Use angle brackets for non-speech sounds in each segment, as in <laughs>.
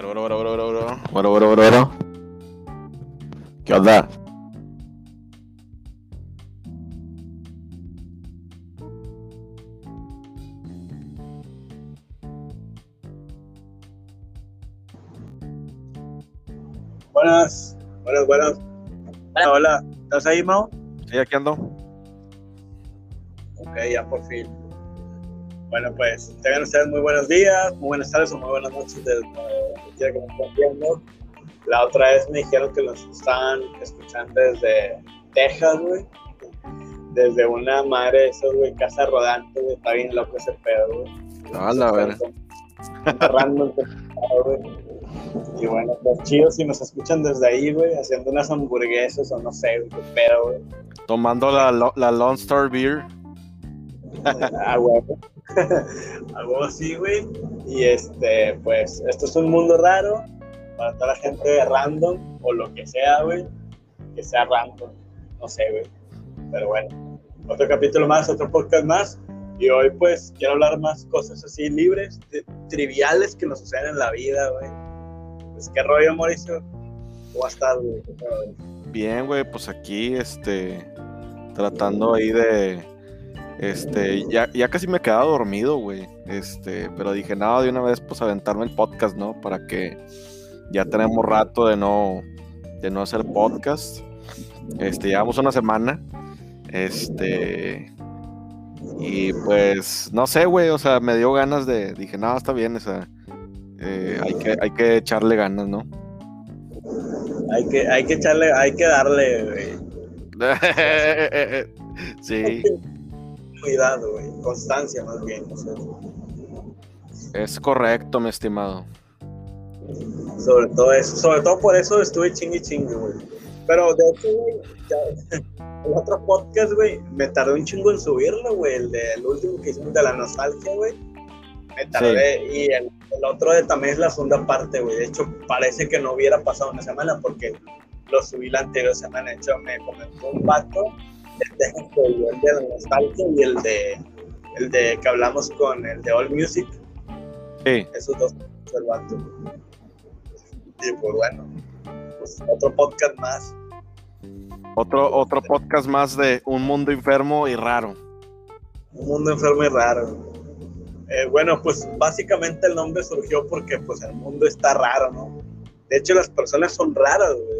Bueno, bueno, bueno, bueno, bueno, bueno. Bueno, bueno. ¿Qué onda? Buenas, buenas, buenas. Hola, hola. ¿Estás ahí, Mao? Sí, aquí ando. Ok, ya por fin. Bueno, pues tengan ustedes muy buenos días, muy buenas tardes o muy buenas noches desde que me viendo. La otra vez me dijeron que nos estaban escuchando desde Texas, güey. Desde una madre de esos, güey, casa rodante, güey. Está bien loco ese pedo, güey. Ah, la ver. Random, güey. Y bueno, pues chido si nos escuchan desde ahí, güey, haciendo unas hamburguesas o no sé, güey, qué pedo, güey. Tomando la, la Lone Star Beer. Ah, huevo. <laughs> Algo así, güey. Y este, pues, esto es un mundo raro para toda la gente random o lo que sea, güey. Que sea random. No sé, güey. Pero bueno, otro capítulo más, otro podcast más. Y hoy, pues, quiero hablar más cosas así libres, tri- triviales que nos suceden en la vida, güey. Pues, ¿qué rollo, Mauricio? ¿Cómo estás, güey? Bien, güey, pues aquí, este, tratando ahí de, este, ya, ya casi me quedaba dormido, güey, este, pero dije, nada, de una vez, pues aventarme el podcast, ¿no? Para que ya tenemos rato de no, de no hacer podcast, este, llevamos una semana, este, y pues, no sé, güey, o sea, me dio ganas de, dije, nada, está bien, o sea, eh, hay que, hay que echarle ganas, ¿no? Hay que, hay que echarle, hay que darle, güey. <laughs> sí, Cuidado. Constancia, más bien. o sea, es correcto, mi estimado. sobre todo eso. Sobre todo por eso estuve chingue chingue, güey. Pero de hecho, güey, <laughs> el otro podcast, güey, me tardé un chingo en subirlo, güey. El del último que hicimos de la nostalgia, güey. Me tardé. Y el, el otro de también es la segunda parte, güey. De hecho, parece que no hubiera pasado una semana porque lo subí la anterior semana. De hecho, me comentó un vato de Texas que vio el de nostalgia y el de, el de que hablamos con el de All Music. Sí, Esos dos el vato. Y pues bueno, pues otro podcast más. otro, otro podcast más de Un Mundo Enfermo y Raro. Un mundo enfermo y raro. Eh, bueno, pues básicamente el nombre surgió porque pues el mundo está raro, ¿no? De hecho las personas son raras, güey.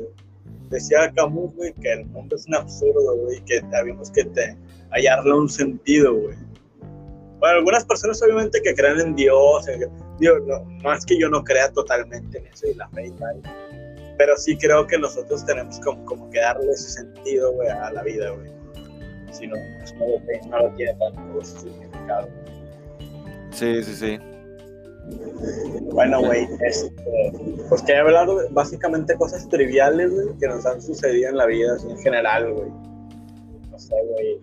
Decía Camus, güey, que el mundo es un absurdo, güey, que habíamos que te, hallarle un sentido, güey. Bueno, algunas personas obviamente que creen en Dios, eh, digo, no, es que yo no crea totalmente en eso y la fe y tal, pero sí creo que nosotros tenemos como, como que darle ese sentido, güey, a la vida, güey. Si no, pues no, lo, tiene- no lo tiene tanto significado. Sí, sí, sí. Bueno, güey, este, pues que he hablado de básicamente cosas triviales, güey, que nos han sucedido en la vida, así, en general, güey. No sé, güey.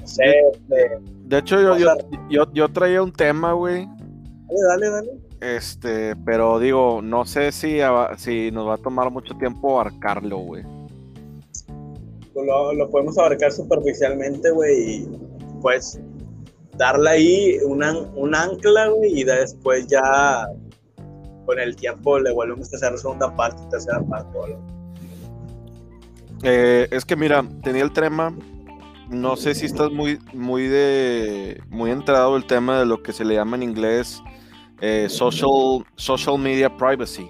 No sé, este, De hecho, yo, yo, yo, yo traía un tema, güey. dale, dale, dale. Este, pero digo, no sé si, si nos va a tomar mucho tiempo abarcarlo, güey. Lo, lo podemos abarcar superficialmente, güey, y pues darle ahí un, an- un ancla, güey, y después ya con el tiempo le volvemos a hacer segunda parte, tercera parte, lo- Eh, es que mira, tenía el tema. No sé si estás muy, muy de, muy enterado del tema de lo que se le llama en inglés eh, social, social media privacy.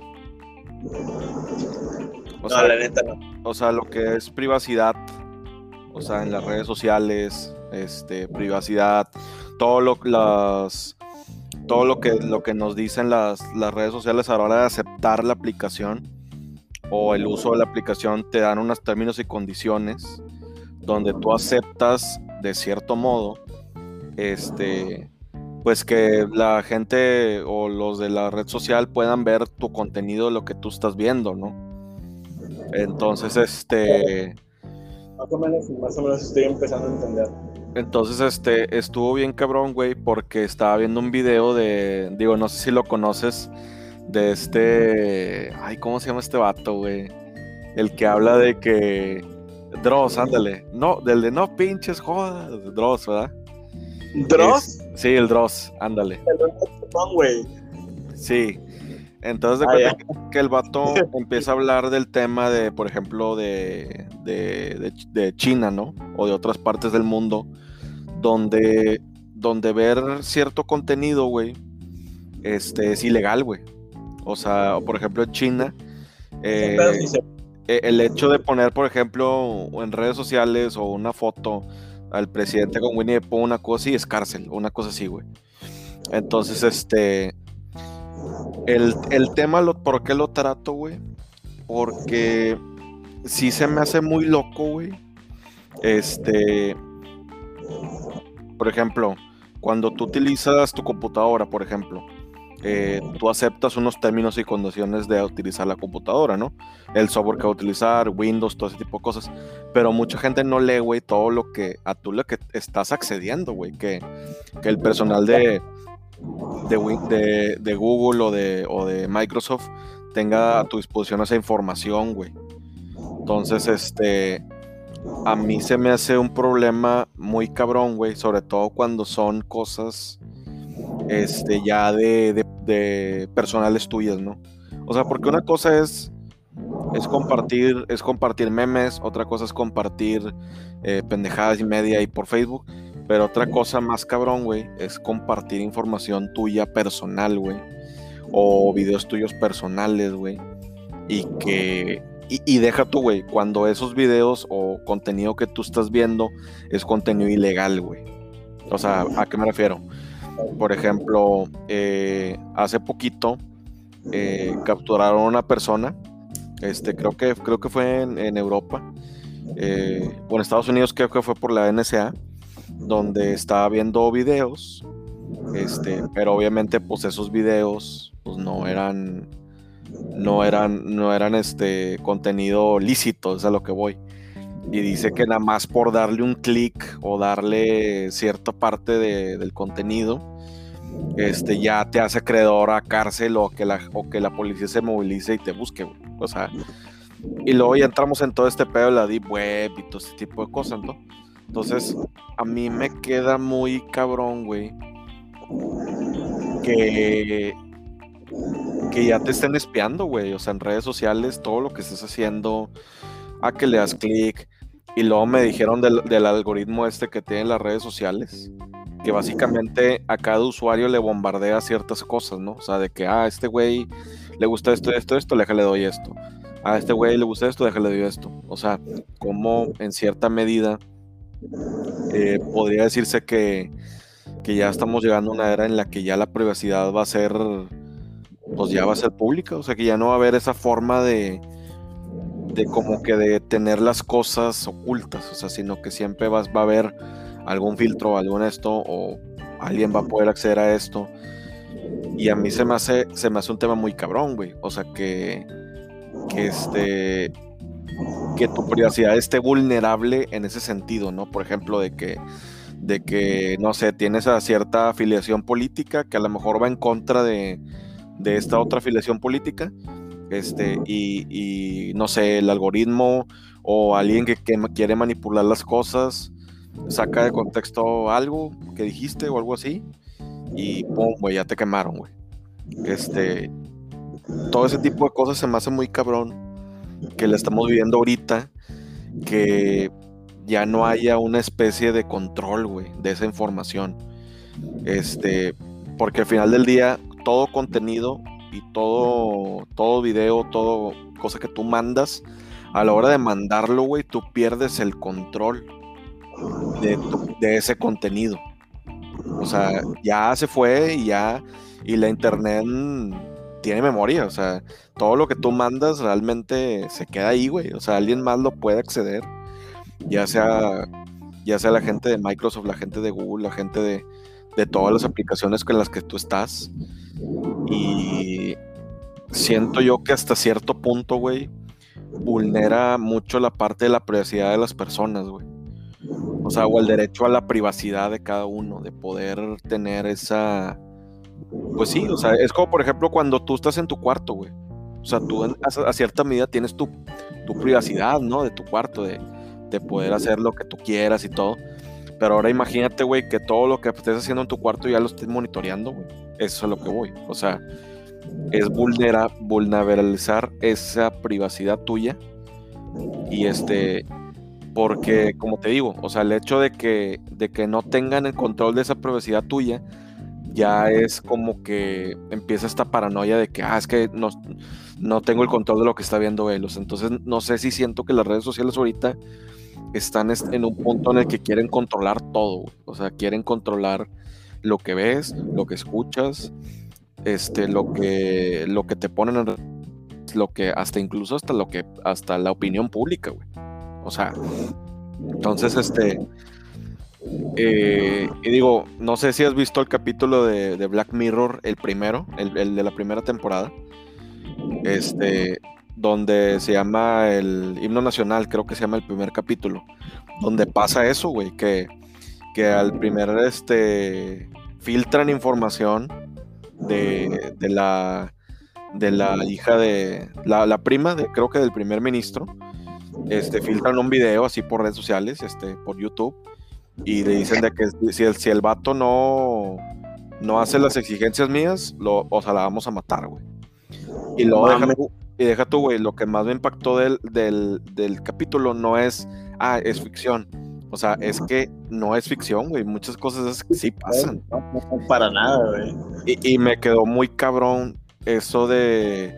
O No, sea, la neta no. o sea, lo que es privacidad, o sea, en las redes sociales, este, privacidad, todo lo, las, todo lo que, lo que nos dicen las, las redes sociales a la hora de aceptar la aplicación o el uso de la aplicación te dan unos términos y condiciones donde tú aceptas de cierto modo, este, pues que la gente o los de la red social puedan ver tu contenido, lo que tú estás viendo, ¿no? Entonces, este, Más o menos, más o menos estoy empezando a entender. Entonces, este, estuvo bien cabrón, güey, porque estaba viendo un video de, digo, no sé si lo conoces, de este, ay, ¿cómo se llama este vato, güey? El que habla de que, Dross, ándale, no, del de no pinches jodas, Dross, ¿verdad? ¿Dross? Es- sí, el Dross, ándale. El. Sí. Entonces, de Ah, cuenta que- que el vato <laughs> empieza a hablar del tema de, por ejemplo, de, de, de- de China, ¿no? O de otras partes del mundo, donde, donde ver cierto contenido, güey, este, es ilegal, güey. O sea, por ejemplo, en China, eh, eh, el hecho de poner, por ejemplo, en redes sociales o una foto al presidente con Winnie the Pooh, una cosa así, es cárcel, una cosa así, güey. Entonces, este, el, el tema, lo, ¿por qué lo trato, güey? Porque sí se me hace muy loco, güey. Este, por ejemplo, cuando tú utilizas tu computadora, por ejemplo, eh, tú aceptas unos términos y condiciones de utilizar la computadora, ¿no? El software que va a utilizar, Windows, todo ese tipo de cosas. Pero mucha gente no lee, güey, todo lo que a tú lo que estás accediendo, güey. Que, que el personal de, de, de- de Google o de, o de Microsoft tenga a tu disposición esa información, güey. Entonces, este, a mí se me hace un problema muy cabrón, güey, sobre todo cuando son cosas, este, ya de, de- de personales tuyas, ¿no? O sea, porque una cosa es, es compartir, es compartir memes, otra cosa es compartir eh, pendejadas y media ahí por Facebook, pero otra cosa más cabrón, güey, es compartir información tuya personal, güey, o videos tuyos personales, güey, y que y, deja tú, güey, cuando esos videos o contenido que tú estás viendo es contenido ilegal, güey. O sea, ¿a qué me refiero? Por ejemplo, eh, hace poquito eh, capturaron a una persona, este, creo que, creo que fue en, en Europa, eh, o en Estados Unidos creo que fue por la NSA, donde estaba viendo videos, este, pero obviamente pues esos videos pues no eran no eran, no eran este contenido lícito, es a lo que voy. Y dice que nada más por darle un clic o darle cierta parte de- del contenido, este, ya te hace acreedor a cárcel o que, la, o que la policía se movilice y te busque, güey. O sea, y luego ya entramos en todo este pedo de la deep web y todo este tipo de cosas, ¿no? Entonces, a mí me queda muy cabrón, güey, que que ya te estén espiando, güey. O sea, en redes sociales, todo lo que estés haciendo, a que le das clic. Y luego me dijeron del, algoritmo este que tienen las redes sociales, que básicamente a cada usuario le bombardea ciertas cosas, ¿no? O sea, de que, ah, este güey le gusta esto, esto, esto, déjale doy esto. A este güey le gusta esto, déjale doy esto. O sea, como en cierta medida eh, podría decirse que, que ya estamos llegando a una era en la que ya la privacidad va a ser pues ya va a ser pública, o sea que ya no va a haber esa forma de, de como que de tener las cosas ocultas, o sea, sino que siempre vas, va a haber algún filtro, algún esto, o alguien va a poder acceder a esto. Y a mí se me hace, se me hace un tema muy cabrón, güey. O sea que, que este que tu privacidad esté vulnerable en ese sentido, ¿no? Por ejemplo, de que de que, no sé, tienes a cierta afiliación política que a lo mejor va en contra de, de esta otra afiliación política, este, y, y, no sé, el algoritmo o alguien que, que quiere manipular las cosas, saca de contexto algo que dijiste o algo así, y pum, güey, ya te quemaron, güey. Este, todo ese tipo de cosas se me hace muy cabrón que la estamos viviendo ahorita, que ya no haya una especie de control, güey, de esa información. Este, porque al final del día todo contenido y todo, todo video, todo cosa que tú mandas, a la hora de mandarlo, güey, tú pierdes el control de, tu- de ese contenido. O sea, ya se fue y ya, y la internet mm, tiene memoria, o sea, todo lo que tú mandas realmente se queda ahí, güey. O sea, alguien más lo puede acceder, ya sea, ya sea la gente de Microsoft, la gente de Google, la gente de, de todas las aplicaciones con las que tú estás. Y siento yo que hasta cierto punto, güey, vulnera mucho la parte de la privacidad de las personas, güey. O sea, o el derecho a la privacidad de cada uno, de poder tener esa... Pues sí, o sea, es como por ejemplo cuando tú estás en tu cuarto, güey. O sea, tú a, a cierta medida tienes tu, tu privacidad, ¿no? De tu cuarto, de, de poder hacer lo que tú quieras y todo. Pero ahora imagínate, güey, que todo lo que estés haciendo en tu cuarto ya lo estés monitoreando, güey. Eso es a lo que voy. O sea, es vulnera, vulnerabilizar esa privacidad tuya. Y este, porque como te digo, o sea, el hecho de que, de que no tengan el control de esa privacidad tuya, ya es como que empieza esta paranoia de que, ah, es que no, no tengo el control de lo que está viendo él. entonces, no sé si siento que las redes sociales ahorita están en un punto en el que quieren controlar todo, o sea, quieren controlar lo que ves, lo que escuchas, este, lo que, lo que te ponen en lo que hasta incluso hasta lo que hasta la opinión pública, güey. O sea, entonces este eh, y digo, no sé si has visto el capítulo de, Black Mirror, el primero, el, de la primera temporada, este, donde se llama el himno nacional, creo que se llama el primer capítulo, donde pasa eso, güey, que, que al primer, este, filtran información de, de la de la hija de la, prima de creo que del primer ministro este filtran un video así por redes sociales este por YouTube y le dicen de que si el, si el vato no, no hace las exigencias mías, lo, o sea, la vamos a matar, güey. Y luego deja, y deja tú, güey, lo que más me impactó del, del, capítulo no es, ah, es ficción. O sea, es que no es ficción, güey. Muchas cosas sí pasan. No, para nada, güey. Y, y, me quedó muy cabrón eso de,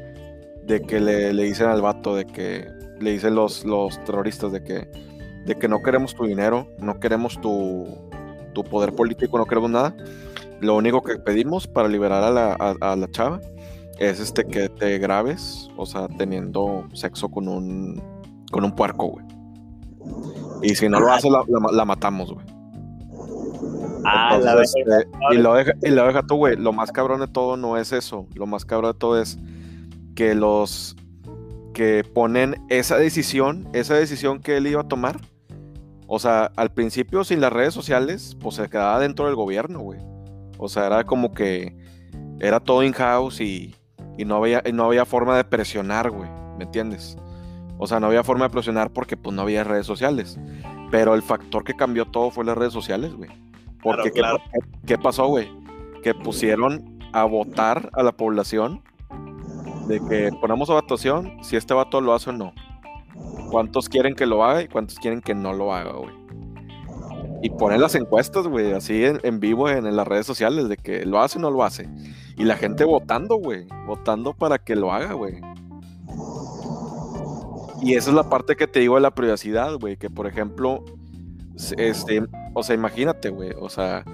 de que le, le, dicen al vato, de que le dicen los, los terroristas de que de que no queremos tu dinero, no queremos tu, poder político, no queremos nada. Lo único que pedimos para liberar a la, a, la chava es este que te grabes, o sea, teniendo sexo con un con un puerco, güey. Y si no lo hace, la, matamos, güey. Ah, la este, y, lo deja, y lo deja tú, güey. Lo más cabrón de todo no es eso. Lo más cabrón de todo es que los que ponen esa decisión, esa decisión que él iba a tomar, o sea, al principio sin las redes sociales, pues se quedaba dentro del gobierno, güey. O sea, era como que era todo in-house y, no, había, no había forma de presionar, güey. ¿Me entiendes? O sea, no había forma de presionar porque pues no había redes sociales. Pero el factor que cambió todo fue las redes sociales, güey. Porque ¿qué, pasó, güey? Que pusieron a votar a la población de que ponemos a votación si este vato lo hace o no cuántos quieren que lo haga y cuántos quieren que no lo haga, güey. Y ponen las encuestas, güey, así en, vivo en, las redes sociales, de que lo hace o no lo hace. Y la gente votando, güey, votando para que lo haga, güey. Y esa es la parte que te digo de la privacidad, güey, que por ejemplo, este, o sea, imagínate, güey, o sea,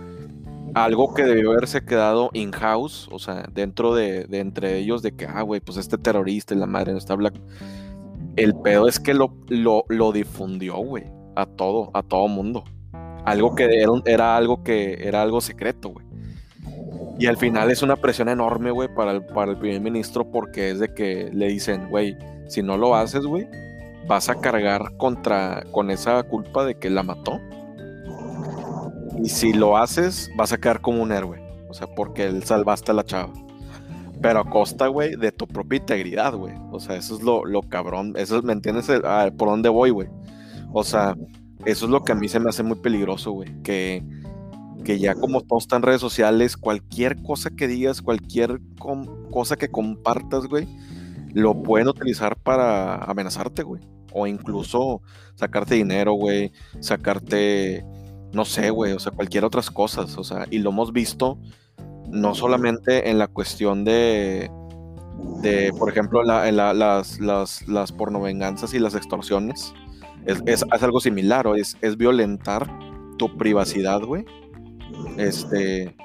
algo que debió haberse quedado in-house, o sea, dentro de, de, entre ellos, de que, ah, güey, pues este terrorista y la madre no está black el pedo es que lo, lo, difundió, güey, a todo, a todo mundo. Algo que era, algo que era algo secreto, güey. Y al final es una presión enorme, güey, para el, para el primer ministro porque es de que le dicen, güey, si no lo haces, güey, vas a cargar contra, con esa culpa de que la mató. Y si lo haces, vas a quedar como un héroe. O sea, porque él salvaste a la chava. Pero a costa, güey, de tu propia integridad, güey. O sea, eso es lo, lo cabrón. Eso, ¿me entiendes? Ah, ¿Por dónde voy, güey? O sea, eso es lo que a mí se me hace muy peligroso, güey. Que, que ya como todo está en redes sociales, cualquier cosa que digas, cualquier cosa que compartas, güey, lo pueden utilizar para amenazarte, güey. O incluso sacarte dinero, güey. Sacarte, no sé, güey. O sea, cualquier otras cosas. O sea, y lo hemos visto no solamente en la cuestión de, de por ejemplo, las, las, las pornovenganzas y las extorsiones. Es, algo similar, o es, es violentar tu privacidad, güey. Este,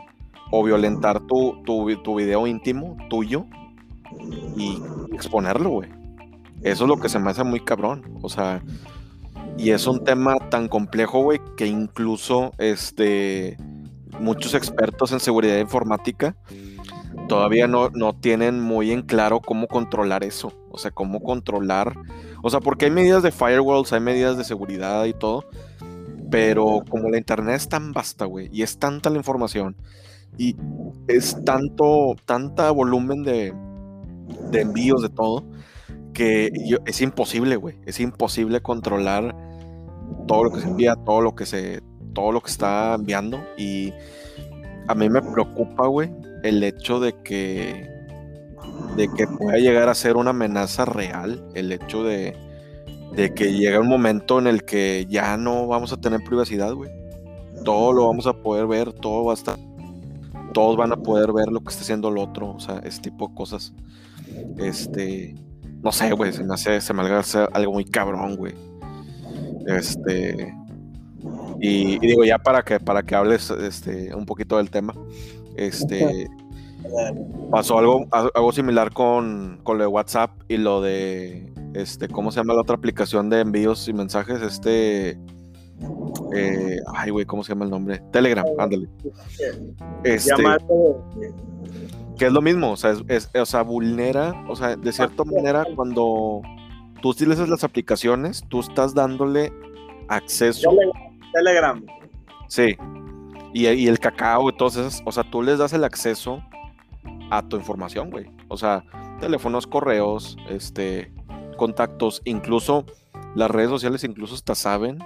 o violentar tu, tu, tu video íntimo tuyo y exponerlo, güey. Eso es lo que se me hace muy cabrón. O sea, y es un tema tan complejo, güey, que incluso este muchos expertos en seguridad informática todavía no, no tienen muy en claro cómo controlar eso. O sea, cómo controlar. O sea, porque hay medidas de firewalls, hay medidas de seguridad y todo. Pero como la internet es tan vasta, güey, y es tanta la información, y es tanto, tanta volumen de, de envíos de todo, que es imposible, güey. Es imposible controlar todo lo que se envía, todo lo que se, todo lo que está enviando y a mí me preocupa, güey, el hecho de que de que pueda llegar a ser una amenaza real el hecho de, de que llega un momento en el que ya no vamos a tener privacidad, güey. Todo lo vamos a poder ver, todo va a estar, todos van a poder ver lo que está haciendo el otro, o sea, ese tipo de cosas. Este, no sé, güey, se me hace, se me hace algo muy cabrón, güey. Este, y, y, digo, ya para que, para que hables este, un poquito del tema, este, pasó algo, algo similar con, con lo de WhatsApp y lo de, este, ¿cómo se llama la otra aplicación de envíos y mensajes? Este, eh, ay, güey, ¿cómo se llama el nombre? Telegram, ándale. Este, que es lo mismo, o sea, es, o sea, vulnera, o sea, de cierta manera, cuando tú utilizas las aplicaciones, tú estás dándole acceso. Telegram. Sí. Y, y el cacao y todas esas, o sea, tú les das el acceso a tu información, güey. O sea, teléfonos, correos, este, contactos, incluso las redes sociales incluso hasta saben.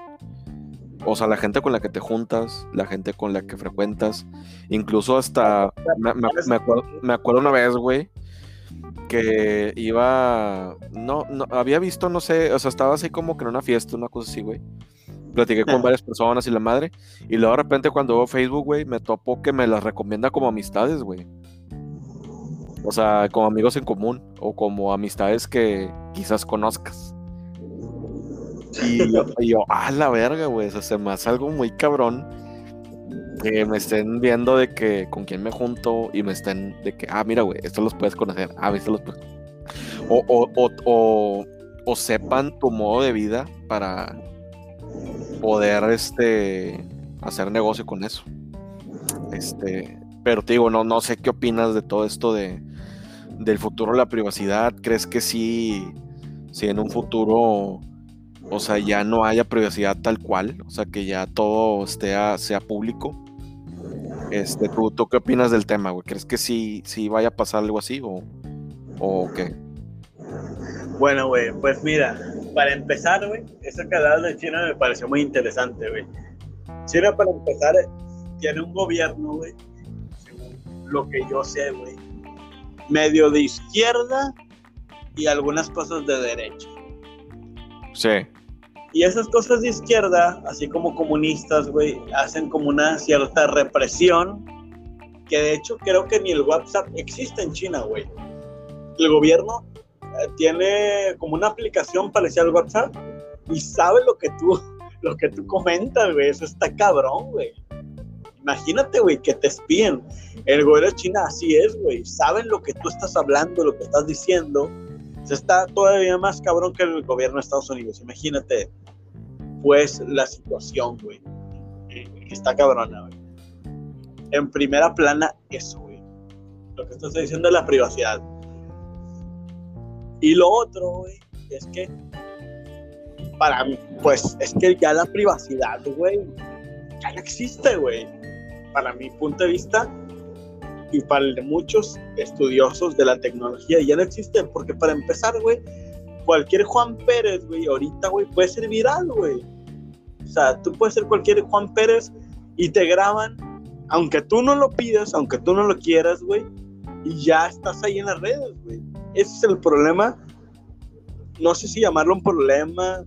O sea, la gente con la que te juntas, la gente con la que frecuentas, incluso hasta, <laughs> me, acuerdo, me acuerdo una vez, güey, que iba, no, no, había visto, no sé, o sea, estaba así como que en una fiesta, una cosa así, güey. Platiqué con varias personas y la madre, y luego de repente cuando veo Facebook, güey, me topo que me las recomienda como amistades, güey. O sea, como amigos en común o como amistades que quizás conozcas. <laughs> Y yo, ah, la verga, güey. O sea, se me hace algo muy cabrón que me estén viendo de que con quién me junto y me estén de que, ah, mira, güey, esto los puedes conocer. Ah, esto los puedes. O, o, o, o, o sepan tu modo de vida para poder este hacer negocio con eso. Este, pero te digo, no, no sé qué opinas de todo esto de, del futuro de la privacidad? ¿Crees que sí, si en un futuro, o sea, ya no haya privacidad tal cual? O sea, que ya todo esté sea público. Este, ¿tú, ¿tú, qué opinas del tema, güey? ¿Crees que sí, sí vaya a pasar algo así o, o qué? Bueno, güey, pues mira, para empezar, güey, ese canal de China me pareció muy interesante, güey. China, para empezar, tiene un gobierno, güey, según lo que yo sé, güey, medio de izquierda y algunas cosas de derecha. Sí. Y esas cosas de izquierda, así como comunistas, güey, hacen como una cierta represión, que de hecho creo que ni el WhatsApp existe en China, güey. El gobierno eh, tiene como una aplicación parecida al WhatsApp y sabe lo que tú, <laughs> lo que tú comentas, güey. Eso está cabrón, güey. Imagínate, güey, que te espíen. El gobierno de China así es, güey. Saben lo que tú estás hablando, lo que estás diciendo. Se está todavía más cabrón que el gobierno de Estados Unidos. Imagínate, pues, la situación, güey. Está cabrona, güey. En primera plana, eso, güey. Lo que estás diciendo es la privacidad. Y lo otro, güey, es que para mí, pues, es que ya la privacidad, güey, ya no existe, güey para mi punto de vista y para muchos estudiosos de la tecnología ya no existen, porque para empezar, güey, cualquier Juan Pérez, güey, ahorita, güey, puede ser viral, güey. O sea, tú puedes ser cualquier Juan Pérez y te graban, aunque tú no lo pidas, aunque tú no lo quieras, güey, y ya estás ahí en las redes, güey. Ese es el problema. No sé si llamarlo un problema,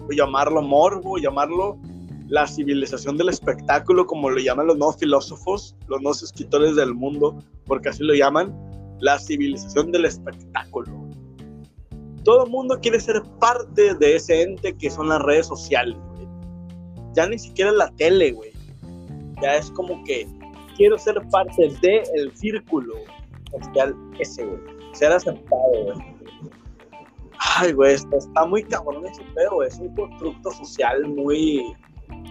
o llamarlo morbo, llamarlo la civilización del espectáculo, como lo llaman los nuevos filósofos, los nuevos escritores del mundo, porque así lo llaman, la civilización del espectáculo. Todo el mundo quiere ser parte de ese ente que son las redes sociales, güey. Ya ni siquiera la tele, güey. Ya es como que quiero ser parte del el círculo social ese, güey. Ser aceptado, güey. Ay, güey, está muy cabrón ese pedo, es un constructo social muy,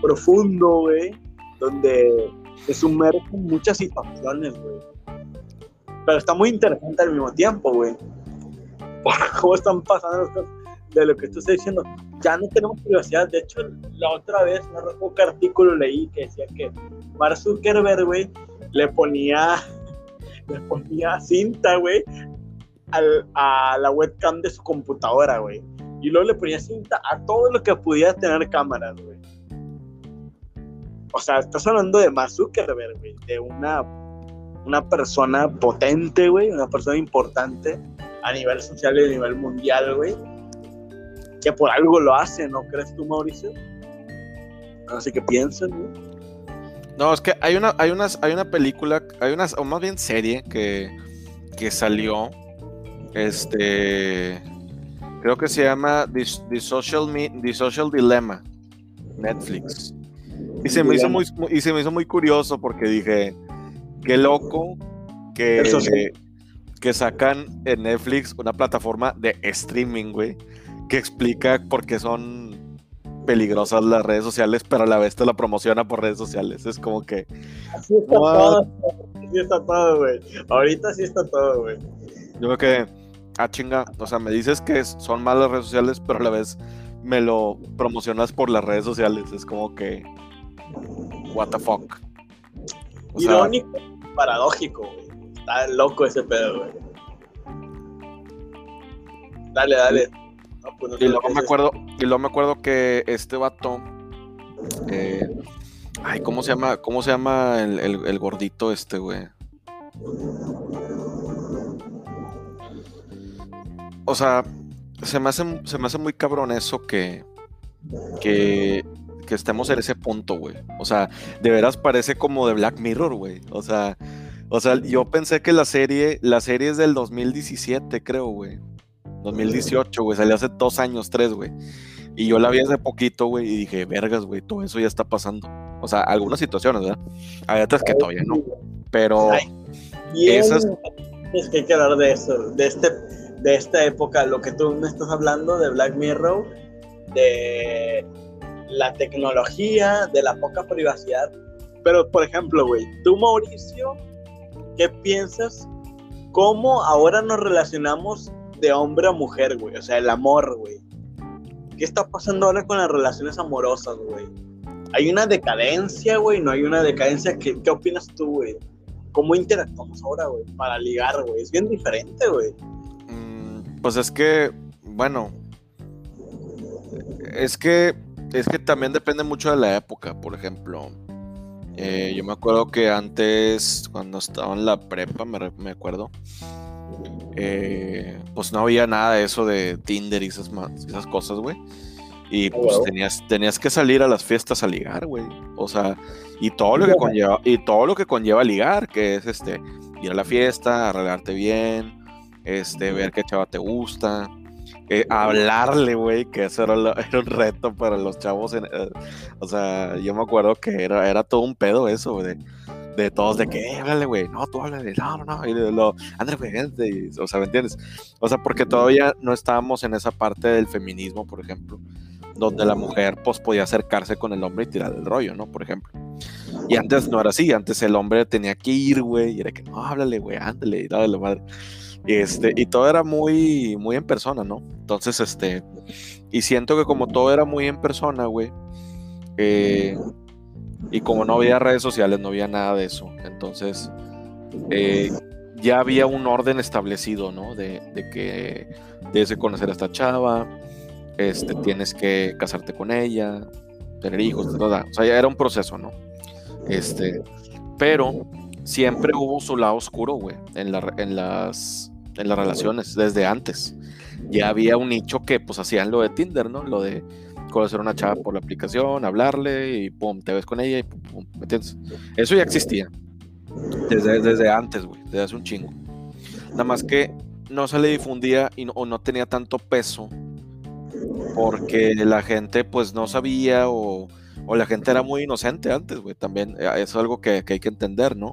profundo, güey, donde se sumerge en muchas situaciones, güey. Pero está muy interesante al mismo tiempo, güey. <laughs> cómo están pasando las cosas de lo que tú estás diciendo. Ya no tenemos privacidad. De hecho, la otra vez, no recuerdo qué artículo leí que decía que Mark Zuckerberg, güey, le ponía, <laughs> le ponía cinta, güey, a la webcam de su computadora, güey. Y luego le ponía cinta a todo lo que pudiera tener cámaras, güey. O sea, estás hablando de Mark Zuckerberg, güey, de una una persona potente, güey, una persona importante a nivel social y a nivel mundial, güey, que por algo lo hace, ¿no crees tú, Mauricio? Así que piensen, güey. No, es que hay una, hay unas, hay una película, hay una, o más bien serie que, que salió. Este. Creo que se llama The, Social, The Social Dilemma. Netflix. Y se, me hizo muy, y se me hizo muy curioso porque dije, qué loco que, que sacan en Netflix una plataforma de streaming, güey, que explica por qué son peligrosas las redes sociales, pero a la vez te la promociona por redes sociales. Es como que. Así está todo. Así está todo, güey. Ahorita sí está todo, güey. Yo creo que. Ah, chinga. O sea, me dices que son malas redes sociales, pero a la vez me lo promocionas por las redes sociales. Es como que. What the fuck. Irónico, paradójico, güey. Está loco ese pedo, güey. Dale, dale. Pues y luego me acuerdo, y luego me acuerdo que este vato. Eh, ay, ¿cómo se llama? ¿Cómo se llama el, gordito este, güey? O sea, se me hace, se me hace muy cabrón eso que, que, que estemos en ese punto, güey. O sea, de veras parece como de Black Mirror, güey. O sea, o sea, yo pensé que la serie, la serie es del 2017, creo, güey. 2018, güey, salió hace dos años, tres, güey. Y yo la vi hace poquito, güey, y dije, vergas, güey, todo eso ya está pasando. O sea, algunas situaciones, ¿verdad? Hay otras que todavía no. Pero esas... Es que hay que hablar de eso, de, este, de esta época, lo que tú me estás hablando de Black Mirror, de la tecnología, de la poca privacidad. Pero, por ejemplo, güey, tú, Mauricio, ¿qué piensas? ¿Cómo ahora nos relacionamos de hombre a mujer, güey. O sea, el amor, güey. ¿Qué está pasando ahora con las relaciones amorosas, güey? Hay una decadencia, güey. No hay una decadencia. ¿Qué, qué opinas tú, güey? ¿Cómo interactuamos ahora, güey? Para ligar, güey. Es bien diferente, güey. Mm, pues es que, bueno. Es que. Es que también depende mucho de la época, por ejemplo. Eh, yo me acuerdo que antes, cuando estaba en la prepa, me, me acuerdo, eh, pues no había nada de eso de Tinder y esas, esas cosas, güey. Y oh, pues tenías, tenías que salir a las fiestas a ligar, güey. O sea, y todo lo que conlleva, y todo lo que conlleva ligar, que es este, ir a la fiesta, arreglarte bien, este, ver qué chava te gusta, eh, hablarle, güey, que eso era, <laughs> un reto para los chavos. Eh, o sea, yo me acuerdo que era, era todo un pedo eso, güey de todos de que, eh, háblale, güey, no, tú háblale, no, no, no, y de lo, André, güey, o sea, ¿me entiendes? O sea, porque todavía no estábamos en esa parte del feminismo, por ejemplo, donde la mujer, pues, podía acercarse con el hombre y tirar el rollo, ¿no? Por ejemplo. Y antes no era así, antes el hombre tenía que ir, güey, y era que, no, háblale, güey, ándale, y dale, madre. Este, y todo era muy, muy en persona, ¿no? Entonces, este, y siento que como todo era muy en persona, güey, eh, y como no había redes sociales, no había nada de eso. Entonces, eh, ya había un orden establecido, ¿no? De, que debes de conocer a esta chava, este, tienes que casarte con ella, tener hijos, O sea, ya era un proceso, ¿no? Este, pero siempre hubo su lado oscuro, güey, en, en, las, en las relaciones, desde antes. Ya había un nicho que, pues, hacían lo de Tinder, ¿no? Lo de conocer a una chava por la aplicación, hablarle y pum, te ves con ella y pum, ¿me entiendes? Eso ya existía desde, desde antes, güey, desde hace un chingo. Nada más que no se le difundía y no, o no tenía tanto peso porque la gente pues no sabía o, o la gente era muy inocente antes, güey, también eh, eso es algo que, que, hay que entender, ¿no?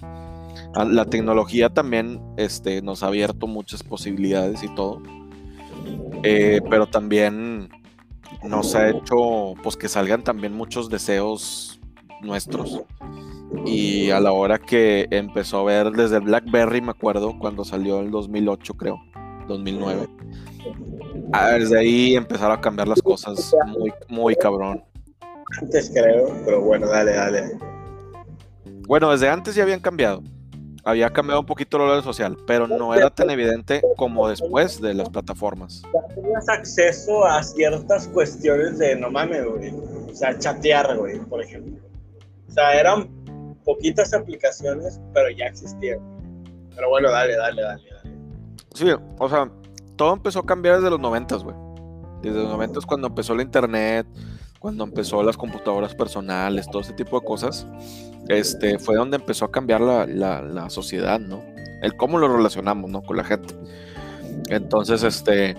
Ah, la tecnología también este, nos ha abierto muchas posibilidades y todo, eh, pero también nos ha hecho pues que salgan también muchos deseos nuestros. Y a la hora que empezó a ver desde el BlackBerry, me acuerdo, cuando salió en el 2008, creo, 2009. Ah, desde ahí empezaron a cambiar las cosas muy, muy cabrón. Antes creo, pero bueno, dale, dale. Bueno, desde antes ya habían cambiado había cambiado un poquito la red social, pero no era tan evidente como después de las plataformas. tenías acceso a ciertas cuestiones de no mames, güey. O sea, chatear, güey, por ejemplo. O sea, eran poquitas aplicaciones, pero ya existían. Pero bueno, dale, dale, dale, dale. Sí, o sea, todo empezó a cambiar desde los noventas, güey. Desde los noventas cuando empezó la internet, cuando empezó las computadoras personales, todo ese tipo de cosas, este, fue donde empezó a cambiar la, la sociedad, ¿no? El cómo lo relacionamos, ¿no? Con la gente. Entonces, este,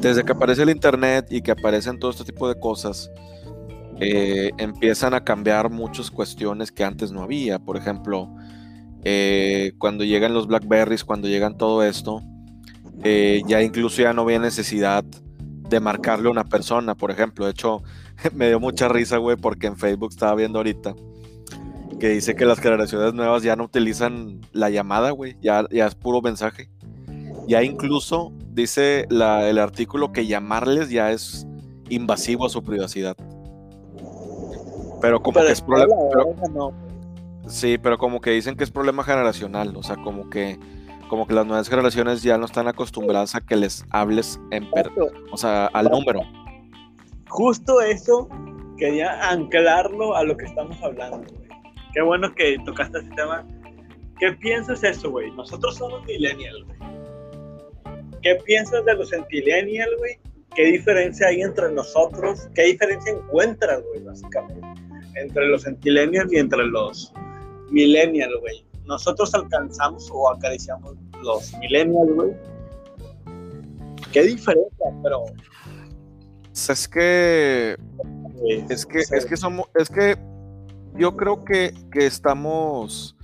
desde que aparece el internet y que aparecen todo este tipo de cosas, eh, empiezan a cambiar muchas cuestiones que antes no había. Por ejemplo, eh, cuando llegan los Blackberries, cuando llegan todo esto, eh, ya incluso ya no había necesidad de marcarle a una persona, por ejemplo. De hecho, <laughs> me dio mucha risa, güey, porque en Facebook estaba viendo ahorita que dice que las generaciones nuevas ya no utilizan la llamada, güey, ya, ya es puro mensaje. Ya incluso dice el artículo que llamarles ya es invasivo a su privacidad. Pero como que es problema. Sí, pero como que dicen que es problema generacional. O sea, como que como que las nuevas generaciones ya no están acostumbradas a que les hables en per o sea, al número. Justo eso quería anclarlo a lo que estamos hablando, güey. Qué bueno que tocaste ese tema. ¿Qué piensas eso, güey? Nosotros somos millennials, güey. ¿Qué piensas de los centennials, güey? ¿Qué diferencia hay entre nosotros? ¿Qué diferencia encuentras, güey, básicamente? Entre los centennials y entre los millennials, güey. Nosotros alcanzamos o acariciamos los millennials, güey. ¿Qué diferencia? Pero... Es que... Es que, es que somos... Es que yo creo que, que estamos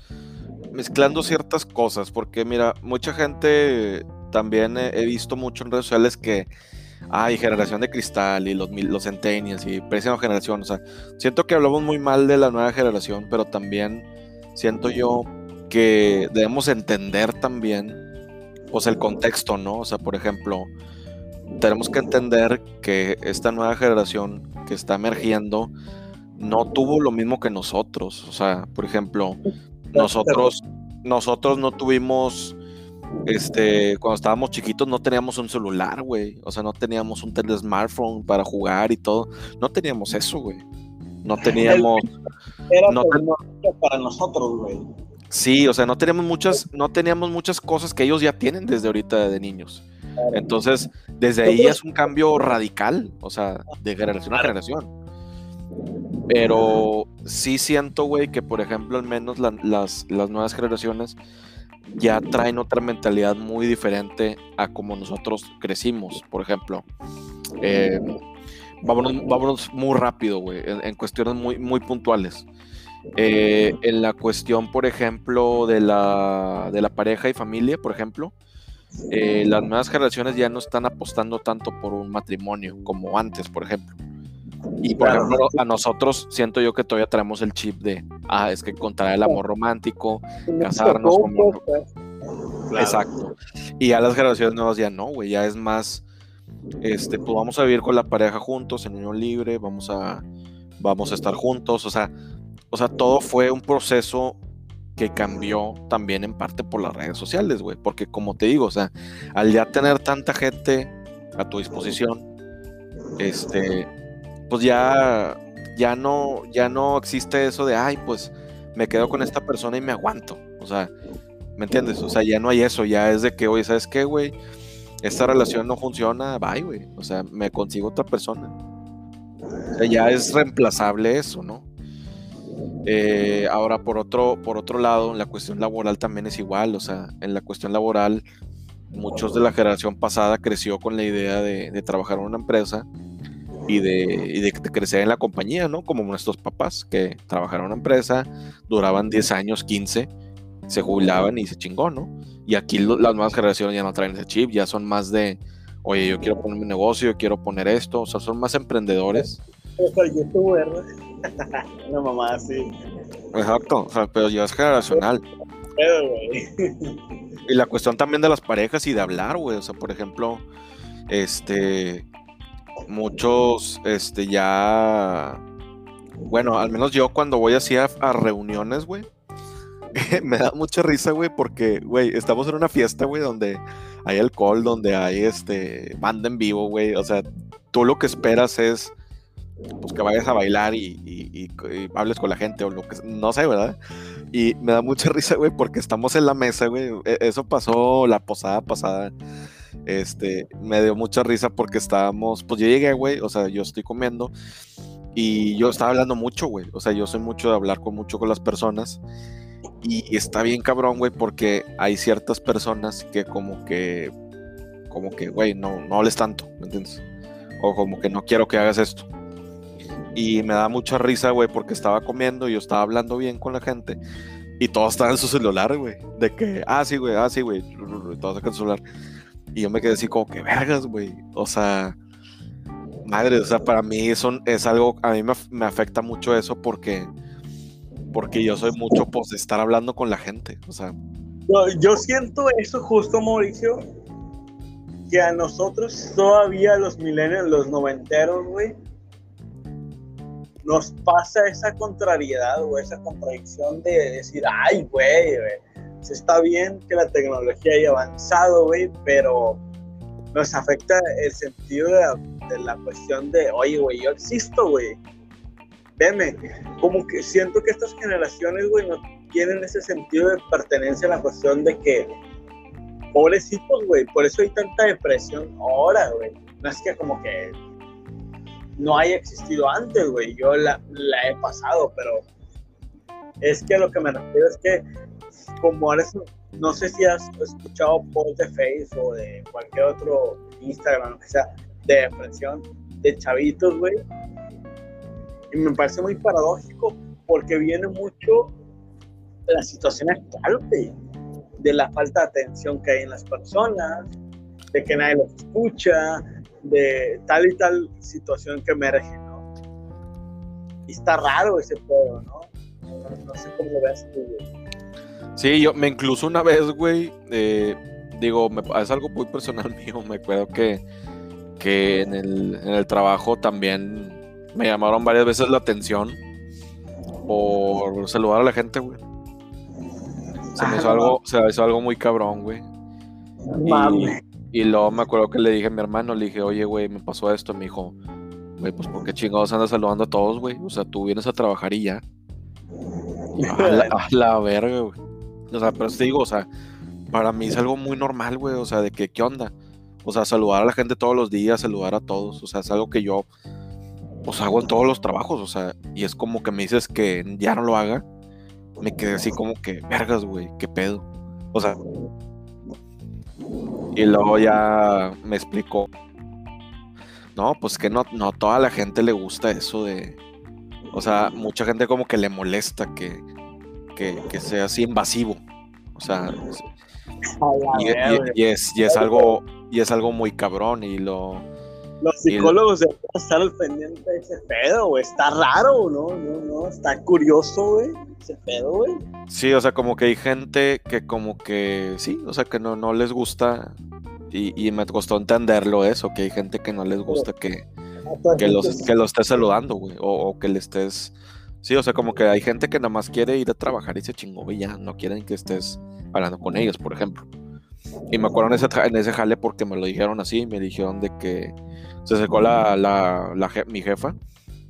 mezclando ciertas cosas, porque mira, mucha gente también he, visto mucho en redes sociales que hay generación de cristal y los, los centennials y próxima generación. O sea, siento que hablamos muy mal de la nueva generación, pero también siento yo que debemos entender también pues el contexto, ¿no? O sea, por ejemplo, tenemos que entender que esta nueva generación que está emergiendo no tuvo lo mismo que nosotros. O sea, por ejemplo, nosotros, nosotros no tuvimos este, cuando estábamos chiquitos no teníamos un celular, güey. O sea, no teníamos un tele smartphone para jugar y todo. No teníamos eso, güey. No <laughs> teníamos. Era no para nosotros, güey. Sí, o sea, no teníamos muchas, no teníamos muchas cosas que ellos ya tienen desde ahorita de niños. Entonces, desde ahí es un cambio radical, o sea, de generación a generación. Pero sí siento, güey, que por ejemplo, al menos las, las nuevas generaciones ya traen otra mentalidad muy diferente a como nosotros crecimos, por ejemplo. Eh, vámonos, muy rápido, güey, en, cuestiones muy, muy puntuales. Eh, en la cuestión, por ejemplo, de la, de la pareja y familia, por ejemplo, eh, las nuevas generaciones ya no están apostando tanto por un matrimonio como antes, por ejemplo. Y por ejemplo, a nosotros siento yo que todavía traemos el chip de, ah, es que contra el amor romántico, casarnos como... Exacto. Y a las generaciones nuevas ya no, güey, ya es más, este, pues vamos a vivir con la pareja juntos, en unión libre, vamos a, vamos a estar juntos, o sea, o sea, todo fue un proceso que cambió también en parte por las redes sociales, güey, porque como te digo, o sea, al ya tener tanta gente a tu disposición, este, pues ya, ya no, ya no existe eso de, ay, pues me quedo con esta persona y me aguanto. O sea, ¿me entiendes? O sea, ya no hay eso, ya es de que, oye, ¿sabes qué, güey? Esta relación no funciona, bye, güey. O sea, me consigo otra persona. O sea, ya es reemplazable eso, ¿no? Eh, ahora, por otro, por otro lado, en la cuestión laboral también es igual. O sea, en la cuestión laboral, muchos de la generación pasada creció con la idea de, trabajar en una empresa y de, crecer en la compañía, ¿no? Como nuestros papás que trabajaron en una empresa, duraban 10 años, 15, se jubilaban y se chingó, ¿no? Y aquí las nuevas generaciones ya no traen ese chip, ya son más de, oye, yo quiero poner mi negocio, yo quiero poner esto, o sea, son más emprendedores. <laughs> Una mamá así. Exacto, o sea, pero ya es generacional. Y la cuestión también de las parejas y de hablar, güey, o sea, por ejemplo, este, muchos, este, ya, bueno, al menos yo cuando voy así a, reuniones, güey, <laughs> me da mucha risa, güey, porque, güey, estamos en una fiesta, güey, donde hay alcohol, donde hay, este, banda en vivo, güey, o sea, tú lo que esperas es pues que vayas a bailar y, y, hables con la gente o lo que no sé, ¿verdad? Y me da mucha <laughs> risa, güey, porque estamos en la mesa, güey. E, eso pasó la posada pasada. Este, me dio mucha risa porque estábamos, pues yo llegué, güey, o sea, yo estoy comiendo y yo estaba hablando mucho, güey. O sea, yo soy mucho de hablar con mucho con las personas. Y está bien cabrón, güey, porque hay ciertas personas que como que, como que, güey, no, no hables tanto, ¿me entiendes? O como que no quiero que hagas esto. Y me da mucha risa, güey, porque estaba comiendo y yo estaba hablando bien con la gente. Y todos estaban en su celular, güey. De que, ah, sí, güey, ah, sí, güey. Todos sacan su celular. Y yo me quedé así como que vergas, güey. O sea, madre, o sea, para mí es algo, a mí me, afecta mucho eso porque, porque yo soy mucho pues de estar hablando con la gente. O sea. Yo, siento eso justo, Mauricio, que a nosotros todavía los millennials, los noventeros, güey, nos pasa esa contrariedad o esa contradicción de decir, ay, güey, se está bien que la tecnología haya avanzado, güey, pero nos afecta el sentido de, la cuestión de, oye, güey, yo existo, güey. Veme, como que siento que estas generaciones, güey, no tienen ese sentido de pertenencia a la cuestión de que, pobrecitos, güey, por eso hay tanta depresión ahora, güey. No es que como que no haya existido antes, güey. Yo la, he pasado, pero es que lo que me refiero es que como ahora no sé si has escuchado posts de Facebook o de cualquier otro Instagram, que sea, de depresión, de chavitos, güey. Y me parece muy paradójico porque viene mucho la situación actual. De la falta de atención que hay en las personas, de que nadie los escucha, de tal y tal situación que emerge, ¿no? Y está raro ese pedo, ¿no? No, sé cómo lo ves tú, güey. Sí, yo me incluso una vez, güey, eh, digo, es algo muy personal <laughs> mío, me acuerdo que, que en, el, en el trabajo también me llamaron varias veces la atención por saludar a la gente, güey. Se me hizo algo, se me hizo algo muy cabrón, güey. Y luego me acuerdo que le dije a mi hermano, le dije, oye, güey, me pasó esto. Me dijo, güey, pues ¿por qué chingados andas saludando a todos, güey? O sea, tú vienes a trabajar y ya. A la, verga, güey. O sea, pero te digo, o sea, para mí es algo muy normal, güey. O sea, de que, ¿qué onda? O sea, saludar a la gente todos los días, saludar a todos. O sea, es algo que yo, pues hago en todos los trabajos. O sea, y es como que me dices que ya no lo haga. Me quedé así como que, vergas, güey, qué pedo. O sea, y luego ya me explicó. No, pues que no, no toda la gente le gusta eso de. O sea, mucha gente como que le molesta que, que, sea así invasivo. O sea. Y, es, y es algo. Y es algo muy cabrón. Y lo. Los psicólogos se están al pendiente de ese pedo, güey. Está raro, ¿no? No, no, está curioso, güey. Ese pedo, güey. Sí, o sea, como que hay gente que como que sí, o sea, que no, no les gusta y, me costó entenderlo eso, que hay gente que no les gusta que, que, los, que lo estés saludando, güey, o, que le estés... Sí, o sea, como que hay gente que nada más quiere ir a trabajar y se chingó y ya no quieren que estés hablando con ellos, por ejemplo. Y me acuerdo en ese, en ese jale porque me lo dijeron así, me dijeron de que se secó la, la, mi jefa,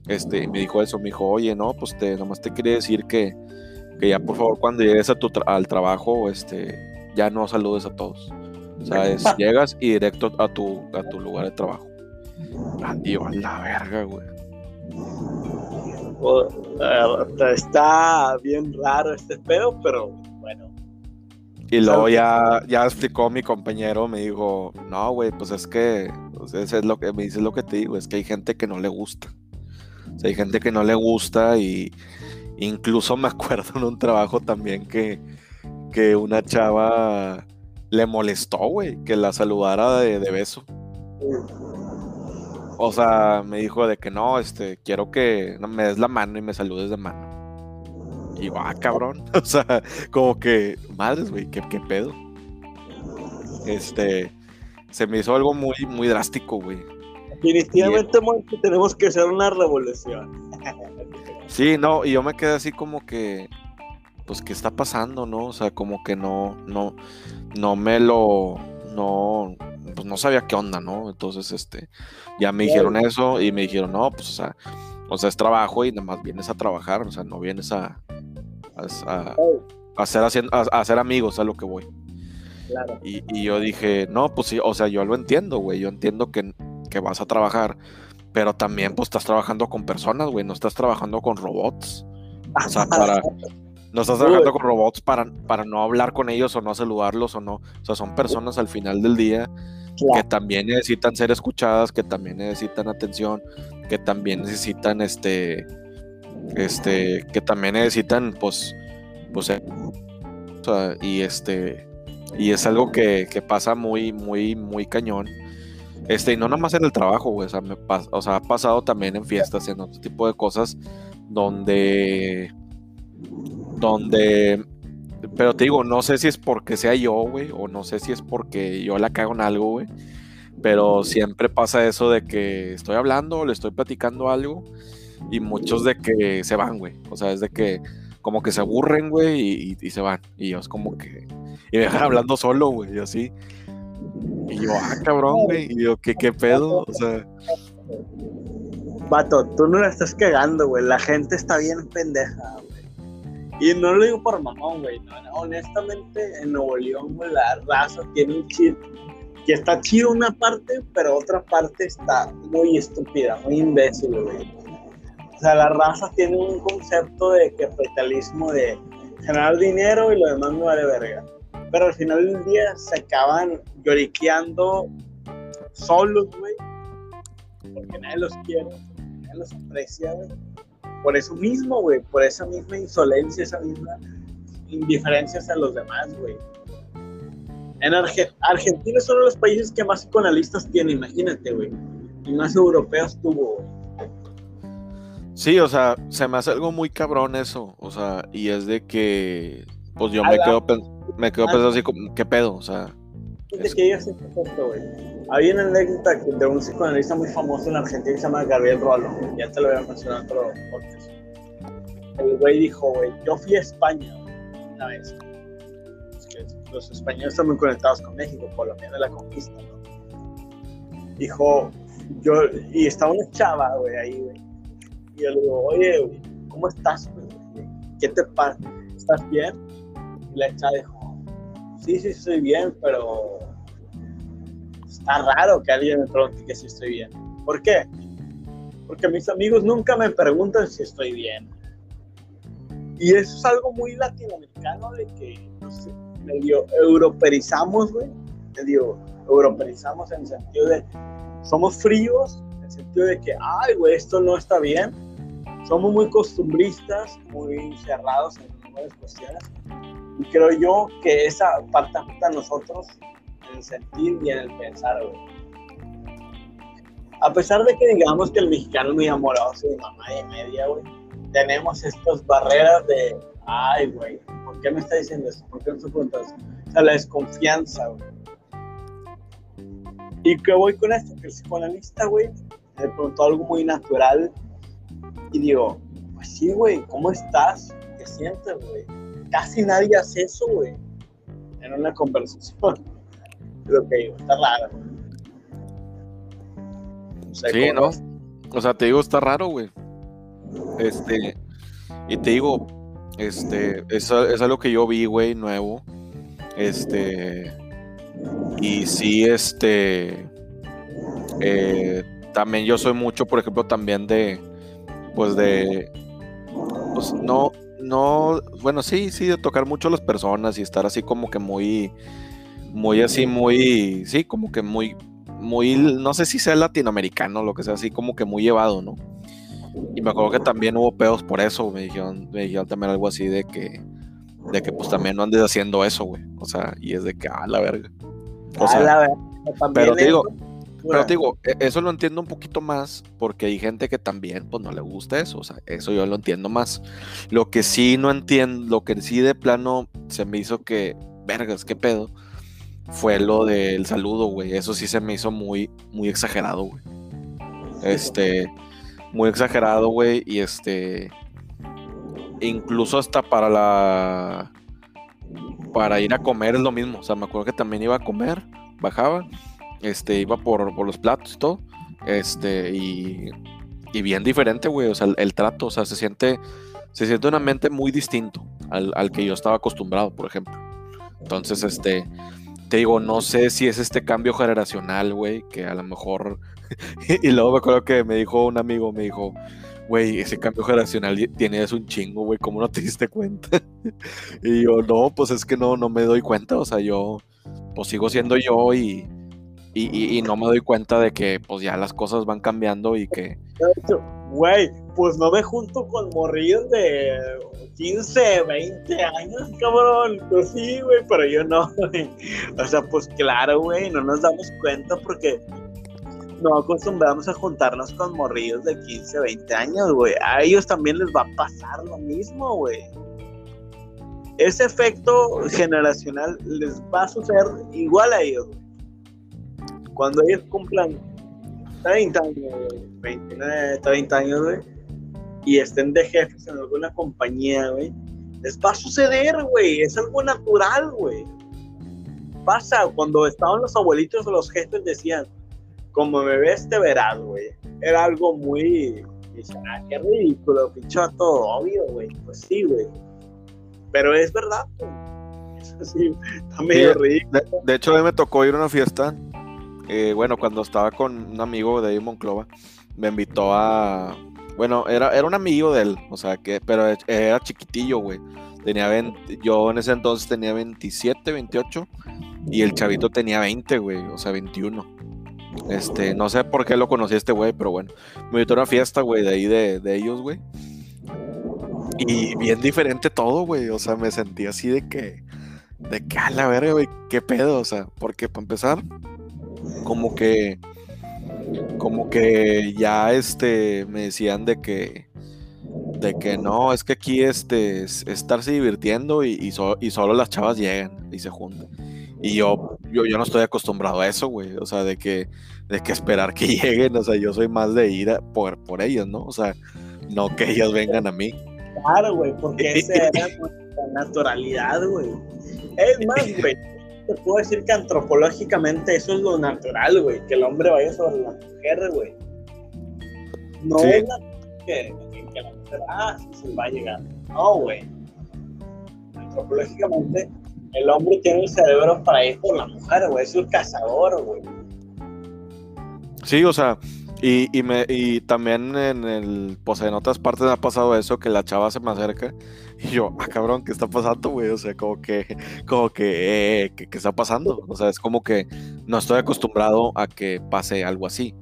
este, me dijo eso, me dijo, oye, no, pues te, nomás te quería decir que, que ya por favor cuando llegues a tu al trabajo, este, ya no saludes a todos. O sea, llegas y directo a tu, a tu lugar de trabajo. Tío, a la verga, güey. está bien raro este pedo, pero. Y luego ya, ya explicó mi compañero, me dijo, no, güey, pues es que, pues es lo que me dice lo que te digo, es que hay gente que no le gusta. O sea, hay gente que no le gusta y incluso me <laughs> acuerdo en un trabajo también que, que una chava le molestó, güey, que la saludara de, beso. O sea, me dijo de que no, este, quiero que me des la mano y me saludes de mano. Y va, ah, cabrón. <laughs> O sea, como que, madres, güey, ¿qué, pedo. Este, se me hizo algo muy, muy drástico, güey. Definitivamente tenemos que hacer una revolución. Sí, no, y yo me quedé así como que, pues, ¿qué está pasando, no? O sea, como que no, no, no me lo, no, pues no sabía qué onda, ¿no? Entonces, este, ya me dijeron eso y me dijeron, no, pues, o sea, o sea, es trabajo y nada más vienes a trabajar, o sea, no vienes a, a, hacer, a, hacer amigos, a lo que voy. Claro. Y, yo dije, no, pues sí, o sea, yo lo entiendo, güey, yo entiendo que, que vas a trabajar, pero también pues estás trabajando con personas, güey, no estás trabajando con robots. O sea, para, no estás trabajando con robots para, para no hablar con ellos o no saludarlos o no. O sea, son personas al final del día que también necesitan ser escuchadas, que también necesitan atención, que también necesitan este, este, que también necesitan, pues, pues, eh, y este, y es algo que, que, pasa muy, muy, muy cañón. Este, y no nada más en el trabajo, o sea, o sea, ha pasado también en fiestas, en otro tipo de cosas, donde donde, pero te digo, no sé si es porque sea yo, güey, o no sé si es porque yo la cago en algo, güey, pero siempre pasa eso de que estoy hablando, le estoy platicando algo y muchos de que se van, güey, o sea, es de que como que se aburren, güey, y, se van, y yo es como que, y me dejan hablando solo, güey, y así. Y yo, ah, cabrón, güey. Y yo, ¿qué, qué pedo? O sea. Vato, tú no la estás cagando, güey. La gente está bien pendeja, y no lo digo por mamón, güey. honestamente, en Nuevo León, güey, la raza tiene un chip que está chido una parte, pero otra parte está muy estúpida, muy imbécil, güey. O sea, la raza tiene un concepto de capitalismo de generar dinero y lo demás no vale verga. Pero al final del día se acaban lloriqueando solos, güey. Porque nadie los quiere, nadie los aprecia, güey por eso mismo, güey, por esa misma insolencia, esa misma indiferencia hacia los demás, güey. En Argentina es uno de los países que más psicoanalistas tiene, imagínate, güey. Y más europeos tuvo, güey. Sí, o sea, se me hace algo muy cabrón eso, o sea, y es de que, pues yo me quedo, me quedo pensando así como, ¿qué pedo? O sea... Es que es güey. Hay una anécdota de un psicoanalista muy famoso en Argentina que se llama Gabriel Rolo. Ya te lo voy a mencionar en otro podcast. El güey dijo, güey, yo fui a España una vez. Los españoles están muy conectados con México por lo menos la conquista, ¿no? Dijo, yo, y estaba una chava, güey, ahí, güey. Y yo le digo, oye, güey, ¿cómo estás, güey? ¿Qué te pasa? ¿Estás bien? Y la chava dijo, sí, sí, estoy bien, pero está raro que alguien me pregunte que si estoy bien. ¿Por qué? Porque mis amigos nunca me preguntan si estoy bien. Y eso es algo muy latinoamericano de que, no sé, medio europeizamos, güey. Medio europeizamos en el sentido de, somos fríos, en el sentido de que, ay, güey, esto no está bien. Somos muy costumbristas, muy cerrados en algunas cuestiones. Y creo yo que esa parte afecta a nosotros en el sentir y en el pensar, güey. A pesar de que digamos que el mexicano es muy amoroso y mamá y media, güey, tenemos estas barreras de, ay, güey, ¿por qué me está diciendo esto? ¿Por qué no se pregunta eso? O sea, la desconfianza, güey. ¿Y qué voy con esto? Que el psicoanalista, güey, me preguntó algo muy natural y digo, pues sí, güey, ¿cómo estás? ¿Qué sientes, güey? Casi nadie hace eso, güey, en una conversación. <laughs> Lo que digo, está raro. sí, ¿no? O sea, te digo, está raro, güey. Este, y te digo, este, es, es algo que yo vi, güey, nuevo. Este, y sí, este, eh, también yo soy mucho, por ejemplo, también de, pues de, pues no, no, bueno, sí, sí, de tocar mucho a las personas y estar así como que muy, muy así, muy, sí, como que muy, muy, no sé si sea latinoamericano, lo que sea, así como que muy llevado, ¿no? Y me acuerdo que también hubo pedos por eso, me dijeron, me dijeron también algo así de que, de que pues también no andes haciendo eso, güey. O sea, y es de que, ah, la verga. O sea, la verga. Pero te digo, pero te digo, eso lo entiendo un poquito más porque hay gente que también pues no le gusta eso, o sea, eso yo lo entiendo más. Lo que sí no entiendo, lo que sí de plano se me hizo que, vergas, qué pedo, fue lo del saludo, güey. Eso sí se me hizo muy, muy exagerado, güey. Este, muy exagerado, güey. Y este. Incluso hasta para la. Para ir a comer es lo mismo. O sea, me acuerdo que también iba a comer, bajaba este, iba por, por los platos y todo, este, y, y bien diferente, güey, o sea, el, trato, o sea, se siente, se siente un ambiente muy distinto al, al que yo estaba acostumbrado, por ejemplo. Entonces, este, te digo, no sé si es este cambio generacional, güey, que a lo mejor, <laughs> y luego me acuerdo que me dijo un amigo, me dijo, güey, ese cambio generacional tiene eso un chingo, güey, ¿cómo no te diste cuenta? <laughs> y yo, no, pues es que no, no me doy cuenta, o sea, yo, pues sigo siendo yo y, y, y, no me doy cuenta de que, pues ya las cosas van cambiando y que... Güey, pues no me junto con morrillos de 15, 20 años, cabrón. Pues sí, güey, pero yo no, güey. O sea, pues claro, güey, no nos damos cuenta porque no acostumbramos a juntarnos con morrillos de 15, 20 años, güey. A ellos también les va a pasar lo mismo, güey. Ese efecto generacional les va a suceder igual a ellos. Cuando ellos cumplan 30 años, 29, 30 años, güey, y estén de jefes en alguna compañía, güey, les va a suceder, güey. Es algo natural, güey. Pasa cuando estaban los abuelitos o los jefes decían, como me ves te verás, güey. Era algo muy, ah, qué ridículo, todo obvio, güey. Pues sí, güey. Pero es verdad, güey. <laughs> Eso sí, está medio ridículo. De, hecho, a mí me tocó ir a una fiesta. Eh, bueno, cuando estaba con un amigo de ahí Monclova, me invitó a. Bueno, era, era un amigo de él, o sea, que, pero era chiquitillo, güey. Tenía 20, yo en ese entonces tenía 27, 28 y el chavito tenía 20, güey, o sea, 21. Este, no sé por qué lo conocí este güey, pero bueno. Me invitó a una fiesta, güey, de ahí de, de ellos, güey. Y bien diferente todo, güey. O sea, me sentí así de que. De que a la verga, güey. ¿Qué pedo? O sea, porque para empezar, como que. Como que ya este. Me decían de que. De que no, es que aquí este. Es estarse divirtiendo y, y, y solo las chavas llegan y se juntan. Y yo, yo, yo no estoy acostumbrado a eso, güey. O sea, de que, de que esperar que <laughs> lleguen. O sea, yo soy más de ir a, por, por ellos, ¿no? O sea, no que ellos vengan a mí. Claro, güey, porque <laughs> esa era nuestra naturalidad, güey. Es más, güey, te puedo decir que antropológicamente eso es lo natural, güey. Que el hombre vaya sobre la mujer, güey. No es la que, que, la mujer, ah, sí, se va a llegar. No, güey. Antropológicamente el hombre tiene el cerebro para ir por la mujer, güey. Es un cazador, güey. Sí, o sea, y, y, me, y también en el, pues en otras partes ha pasado eso, que la chava se me acerca y yo, ah, cabrón, ¿qué está pasando, güey? O sea, como que, como que, eh, ¿qué, está pasando? O sea, es como que no estoy acostumbrado a que pase algo así.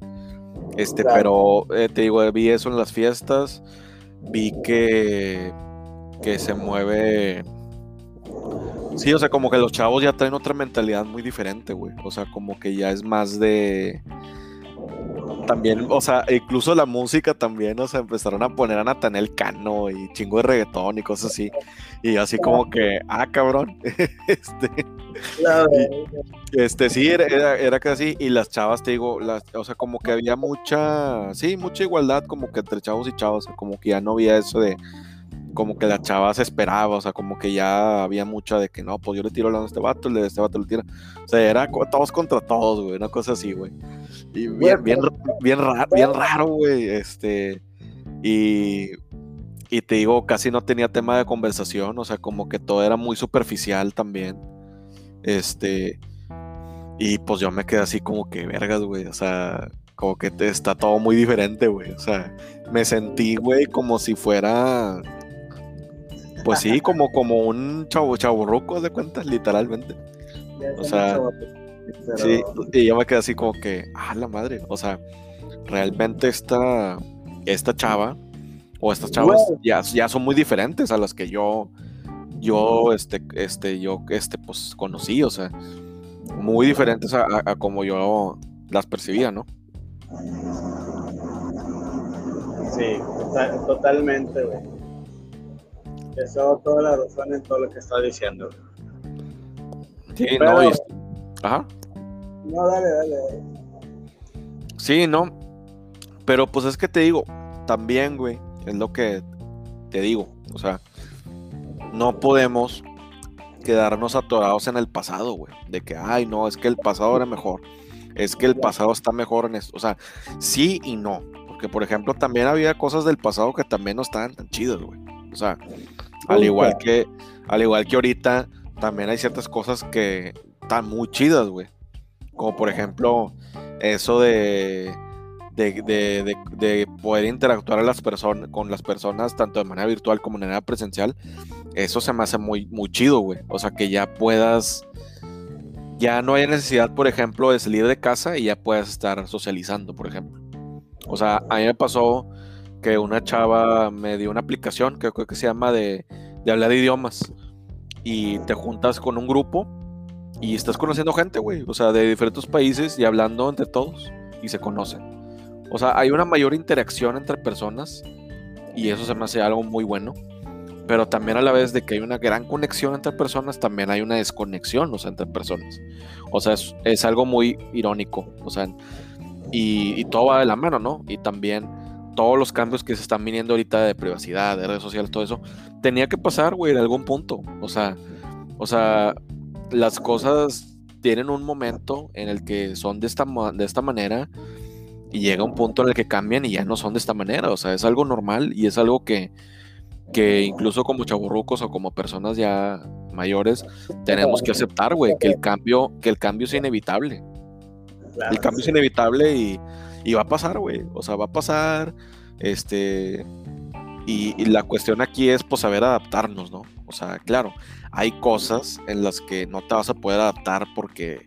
Este, pero eh, te digo, vi eso en las fiestas, vi que, que se mueve Sí, o sea, como que los chavos ya traen otra mentalidad muy diferente, güey. O sea, como que ya es más de. También, o sea, incluso la música también, o sea, empezaron a poner a Natanel Cano y chingo de reggaetón y cosas así. Y así como que, ah, cabrón. <laughs> este. este, sí, era, era, casi. Y las chavas, te digo, las, o sea, como que había mucha. Sí, mucha igualdad, como que entre chavos y chavos. como que ya no había eso de como que la chava se esperaba, o sea, como que ya había mucha de que no, pues yo le tiro a este vato, el de este vato le tira. O sea, era todos contra todos, güey, una cosa así, güey. Y bien, bien, bien, raro, bien raro, güey. Este, y, y te digo, casi no tenía tema de conversación, o sea, como que todo era muy superficial también. Este, y pues yo me quedé así como que vergas, güey, o sea, como que está todo muy diferente, güey. O sea, me sentí, güey, como si fuera pues sí, como, como un chavo, chavo de cuentas, literalmente. O sea, sí, y yo me quedé así como que, ah, la madre, o sea, realmente esta, esta chava o estas chavas ya, ya son muy diferentes a las que yo, yo, este, este, yo, este, pues conocí, o sea, muy diferentes a, a como yo las percibía, ¿no? Sí, totalmente, güey. Eso toda la razón en todo lo que está diciendo. Sí, no, Ajá. No, dale, dale, Sí, no. Pero pues es que te digo, también, güey, es lo que te digo. O sea, no podemos quedarnos atorados en el pasado, güey. De que, ay, no, es que el pasado era mejor. es que el pasado está mejor en esto. O sea, sí y no. Porque, por ejemplo, también había cosas del pasado que también no estaban tan chidas, güey. O sea, al igual que, al igual que ahorita, también hay ciertas cosas que están muy chidas, güey. Como por ejemplo, eso de, de, poder interactuar a las con las personas tanto de manera virtual como de manera presencial. Eso se me hace muy, muy chido, güey. O sea, que ya puedas ya no hay necesidad, por ejemplo, de salir de casa y ya puedes estar socializando, por ejemplo. O sea, a mí me pasó que una chava me dio una aplicación que creo que se llama de, de hablar de idiomas y te juntas con un grupo y estás conociendo gente, güey, o sea, de diferentes países y hablando entre todos y se conocen. O sea, hay una mayor interacción entre personas y eso se me hace algo muy bueno. Pero también a la vez de que hay una gran conexión entre personas, también hay una desconexión, o sea, entre personas. O sea, es, algo muy irónico, o sea, y, y todo va de la mano, ¿no? Y también todos los cambios que se están viniendo ahorita de privacidad, de redes sociales, todo eso, tenía que pasar, güey, en algún punto. O sea, o sea, las cosas tienen un momento en el que son de esta, de esta manera y llega un punto en el que cambian y ya no son de esta manera. O sea, es algo normal y es algo que, que incluso como chaburrucos o como personas ya mayores tenemos que aceptar, güey, que el cambio, que el cambio es inevitable. el cambio es inevitable y y va a pasar, güey. O sea, va a pasar. Este. Y, la cuestión aquí es, pues, saber adaptarnos, ¿no? O sea, claro, hay cosas en las que no te vas a poder adaptar porque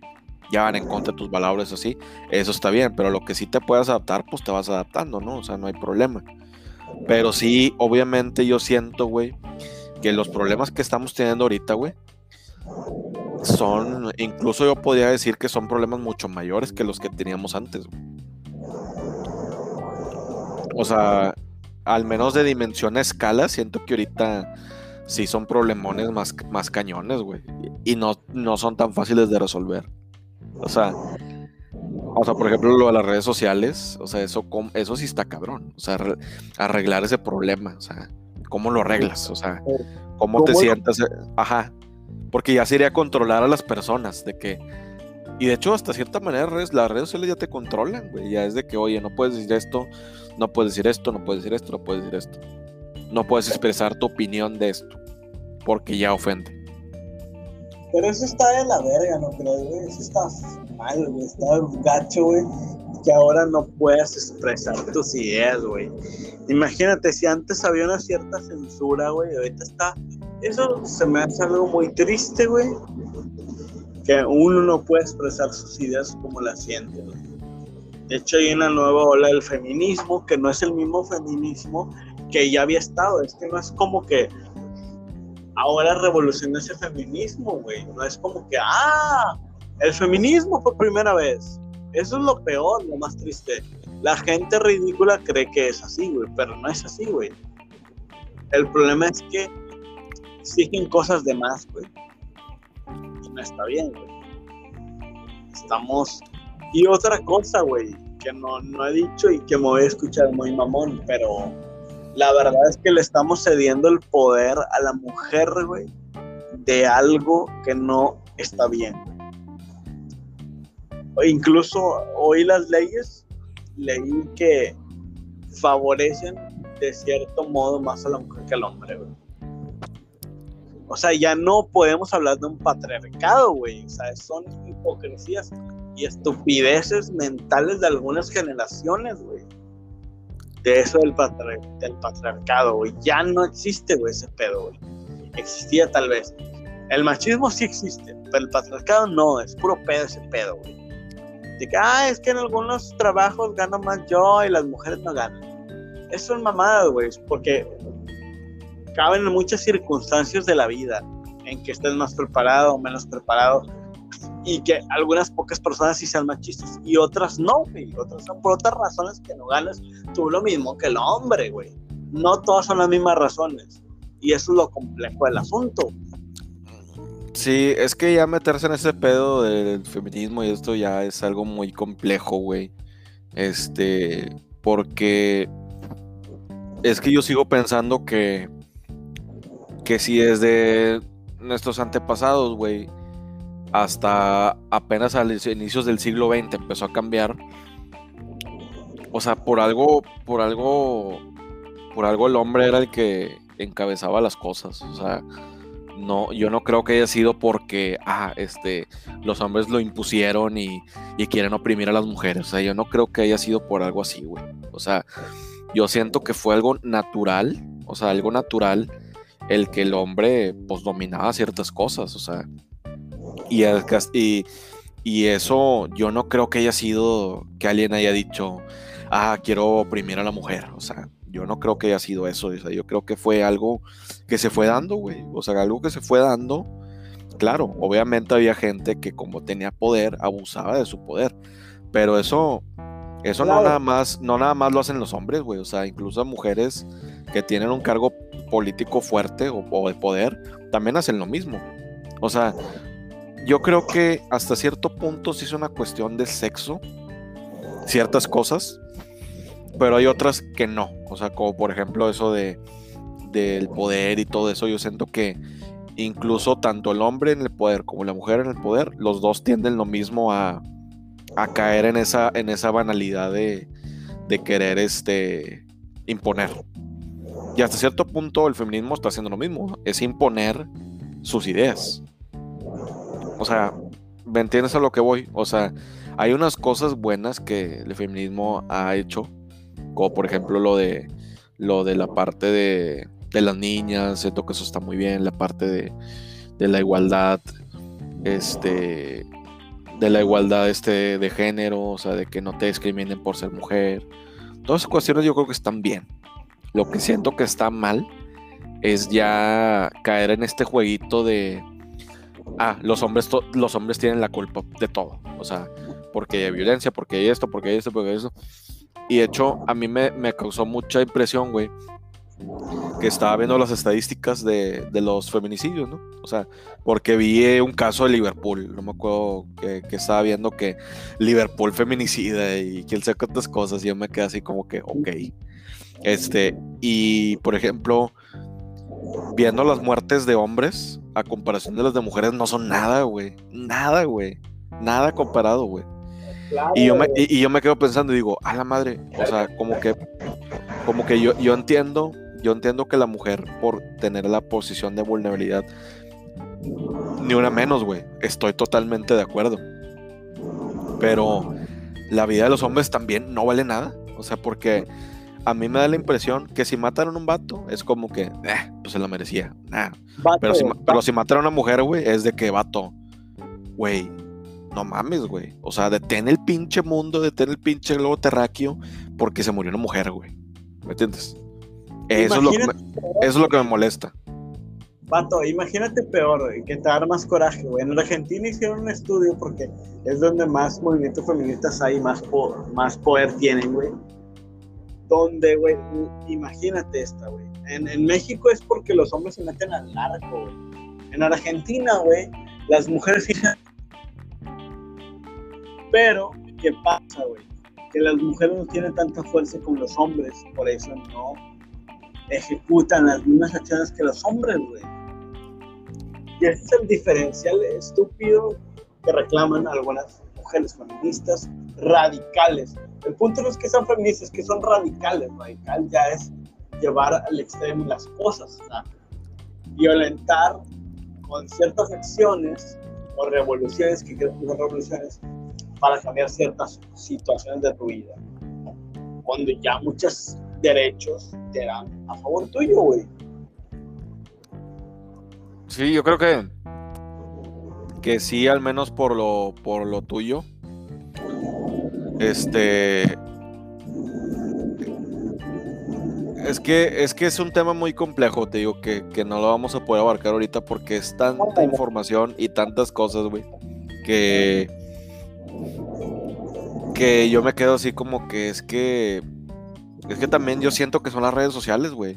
ya van en contra tus valores así. Eso está bien, pero lo que sí te puedas adaptar, pues te vas adaptando, ¿no? O sea, no hay problema. Pero sí, obviamente yo siento, güey, que los problemas que estamos teniendo ahorita, güey, son, incluso yo podría decir que son problemas mucho mayores que los que teníamos antes, güey. O sea, al menos de dimensión a escala, siento que ahorita sí son problemones más, más cañones, güey. Y no, no son tan fáciles de resolver. O sea, o sea, por ejemplo, lo de las redes sociales, o sea, eso, eso sí está cabrón. O sea, arreglar ese problema, o sea, ¿cómo lo arreglas? O sea, ¿cómo, te sientas? Ajá. Porque ya sería controlar a las personas, de que y de hecho, hasta cierta manera, las redes sociales ya te controlan, güey. Ya es de que, oye, no puedes decir esto, no puedes decir esto, no puedes decir esto, no puedes decir esto. No puedes expresar tu opinión de esto, porque ya ofende. Pero eso está de la verga, ¿no creo, güey? Eso está mal, güey. Está gacho, güey. Que ahora no puedas expresar tus ideas, güey. Imagínate, si antes había una cierta censura, güey, ahorita está. Eso se me hace algo muy triste, güey que uno no puede expresar sus ideas como las siente. De hecho, hay una nueva ola del feminismo que no es el mismo feminismo que ya había estado. Es que no es como que ahora revoluciona ese feminismo, güey. No es como que, ah, el feminismo por primera vez. Eso es lo peor, lo más triste. La gente ridícula cree que es así, güey, pero no es así, güey. El problema es que exigen cosas de más, güey no está bien, güey. Estamos. Y otra cosa, güey, que no, no he dicho y que me voy a escuchar muy mamón, pero la verdad es que le estamos cediendo el poder a la mujer, güey, de algo que no está bien. O incluso hoy las leyes leí que favorecen de cierto modo más a la mujer que al hombre, güey. O sea, ya no podemos hablar de un patriarcado, güey. O sea, son hipocresías y estupideces mentales de algunas generaciones, güey. De eso del, del patriarcado, güey. Ya no existe, güey, ese pedo, güey. Existía tal vez. El machismo sí existe, pero el patriarcado no, es puro pedo ese pedo, güey. De que, ah, es que en algunos trabajos gano más yo y las mujeres no ganan. Eso es mamada, güey, porque caben en muchas circunstancias de la vida, en que estés más preparado o menos preparado, y que algunas pocas personas sí sean machistas y otras no, güey. Otras son por otras razones que no ganas tú lo mismo que el hombre, güey. No todas son las mismas razones. Y eso es lo complejo del asunto. Sí, es que ya meterse en ese pedo del feminismo y esto ya es algo muy complejo, güey. Este, porque es que yo sigo pensando que que si desde nuestros antepasados, güey, hasta apenas a los inicios del siglo XX empezó a cambiar. O sea, por algo, por algo, por algo el hombre era el que encabezaba las cosas. O sea, no, yo no creo que haya sido porque, ah, este, los hombres lo impusieron y, y quieren oprimir a las mujeres. O sea, yo no creo que haya sido por algo así, güey. O sea, yo siento que fue algo natural, o sea, algo natural el que el hombre, pues, dominaba ciertas cosas, o sea, y, y, y eso yo no creo que haya sido que alguien haya dicho, ah, quiero oprimir a la mujer, o sea, yo no creo que haya sido eso, o sea, yo creo que fue algo que se fue dando, güey, o sea, algo que se fue dando, claro, obviamente había gente que como tenía poder, abusaba de su poder, pero eso, eso no nada más, no nada más lo hacen los hombres, güey, o sea, incluso mujeres que tienen un cargo político fuerte o, de poder, también hacen lo mismo, o sea, yo creo que hasta cierto punto sí es una cuestión de sexo, ciertas cosas, pero hay otras que no. O sea, como por ejemplo eso de del poder y todo eso, yo siento que incluso tanto el hombre en el poder como la mujer en el poder, los dos tienden lo mismo a, a caer en esa, en esa banalidad de, de querer este, imponer. Y hasta cierto punto el feminismo está haciendo lo mismo, es imponer sus ideas. O sea, ¿me entiendes a lo que voy? O sea, hay unas cosas buenas que el feminismo ha hecho, como por ejemplo lo de lo de la parte de, de las niñas, siento que eso está muy bien, la parte de, de la igualdad, este, de la igualdad este de género, o sea, de que no te discriminen por ser mujer. Todas esas cuestiones yo creo que están bien. Lo que siento que está mal es ya caer en este jueguito de ah, los hombres, los hombres tienen la culpa de todo. O sea, porque hay violencia, porque hay esto, porque hay esto, porque hay eso. Y de hecho, a mí me, causó mucha impresión, güey, que estaba viendo las estadísticas de, los feminicidios, ¿no? O sea, porque vi un caso de Liverpool, no me acuerdo que, estaba viendo que Liverpool feminicida y que él saca otras cosas y yo me quedé así como que, ok. Este, y por ejemplo, viendo las muertes de hombres a comparación de las de mujeres no son nada, güey. Nada, güey. Nada comparado, güey. y, yo me, y, yo me quedo pensando y digo, a la madre, o sea, como que, como que yo, yo entiendo, yo entiendo que la mujer por tener la posición de vulnerabilidad, ni una menos, güey. Estoy totalmente de acuerdo. Pero la vida de los hombres también no vale nada. O sea, porque a mí me da la impresión que si mataron a un vato, es como que, eh, pues se lo merecía. pero, si, pero si mataron a una mujer, güey, es de que vato, güey, no mames, güey. O sea, detén el pinche mundo, detén el pinche globo terráqueo, porque se murió una mujer, güey. ¿Me entiendes? Eso es, lo que me, eso es lo que me molesta. Vato, imagínate peor, güey, que te da más coraje, güey. En Argentina hicieron un estudio porque es donde más movimientos feministas hay, más, más poder tienen, güey donde, güey, imagínate esta, güey. En, México es porque los hombres se meten al narco, güey. En Argentina, güey, las mujeres Pero, ¿qué pasa, güey? Que las mujeres no tienen tanta fuerza como los hombres, por eso no ejecutan las mismas acciones que los hombres, güey. Y ese es el diferencial estúpido que reclaman algunas mujeres feministas radicales. El punto no es que sean feministas, es que son radicales. Radical ya es llevar al extremo las cosas, violentar con ciertas acciones o revoluciones, que creo que son revoluciones, para cambiar ciertas situaciones de tu vida. Cuando ya muchos derechos te dan a favor tuyo, güey. Sí, yo creo que que sí, al menos por lo, por lo tuyo. Este. Es que, es que es un tema muy complejo, te digo, que, no lo vamos a poder abarcar ahorita porque es tanta información y tantas cosas, güey, que, que yo me quedo así como que es que, es que también yo siento que son las redes sociales, güey.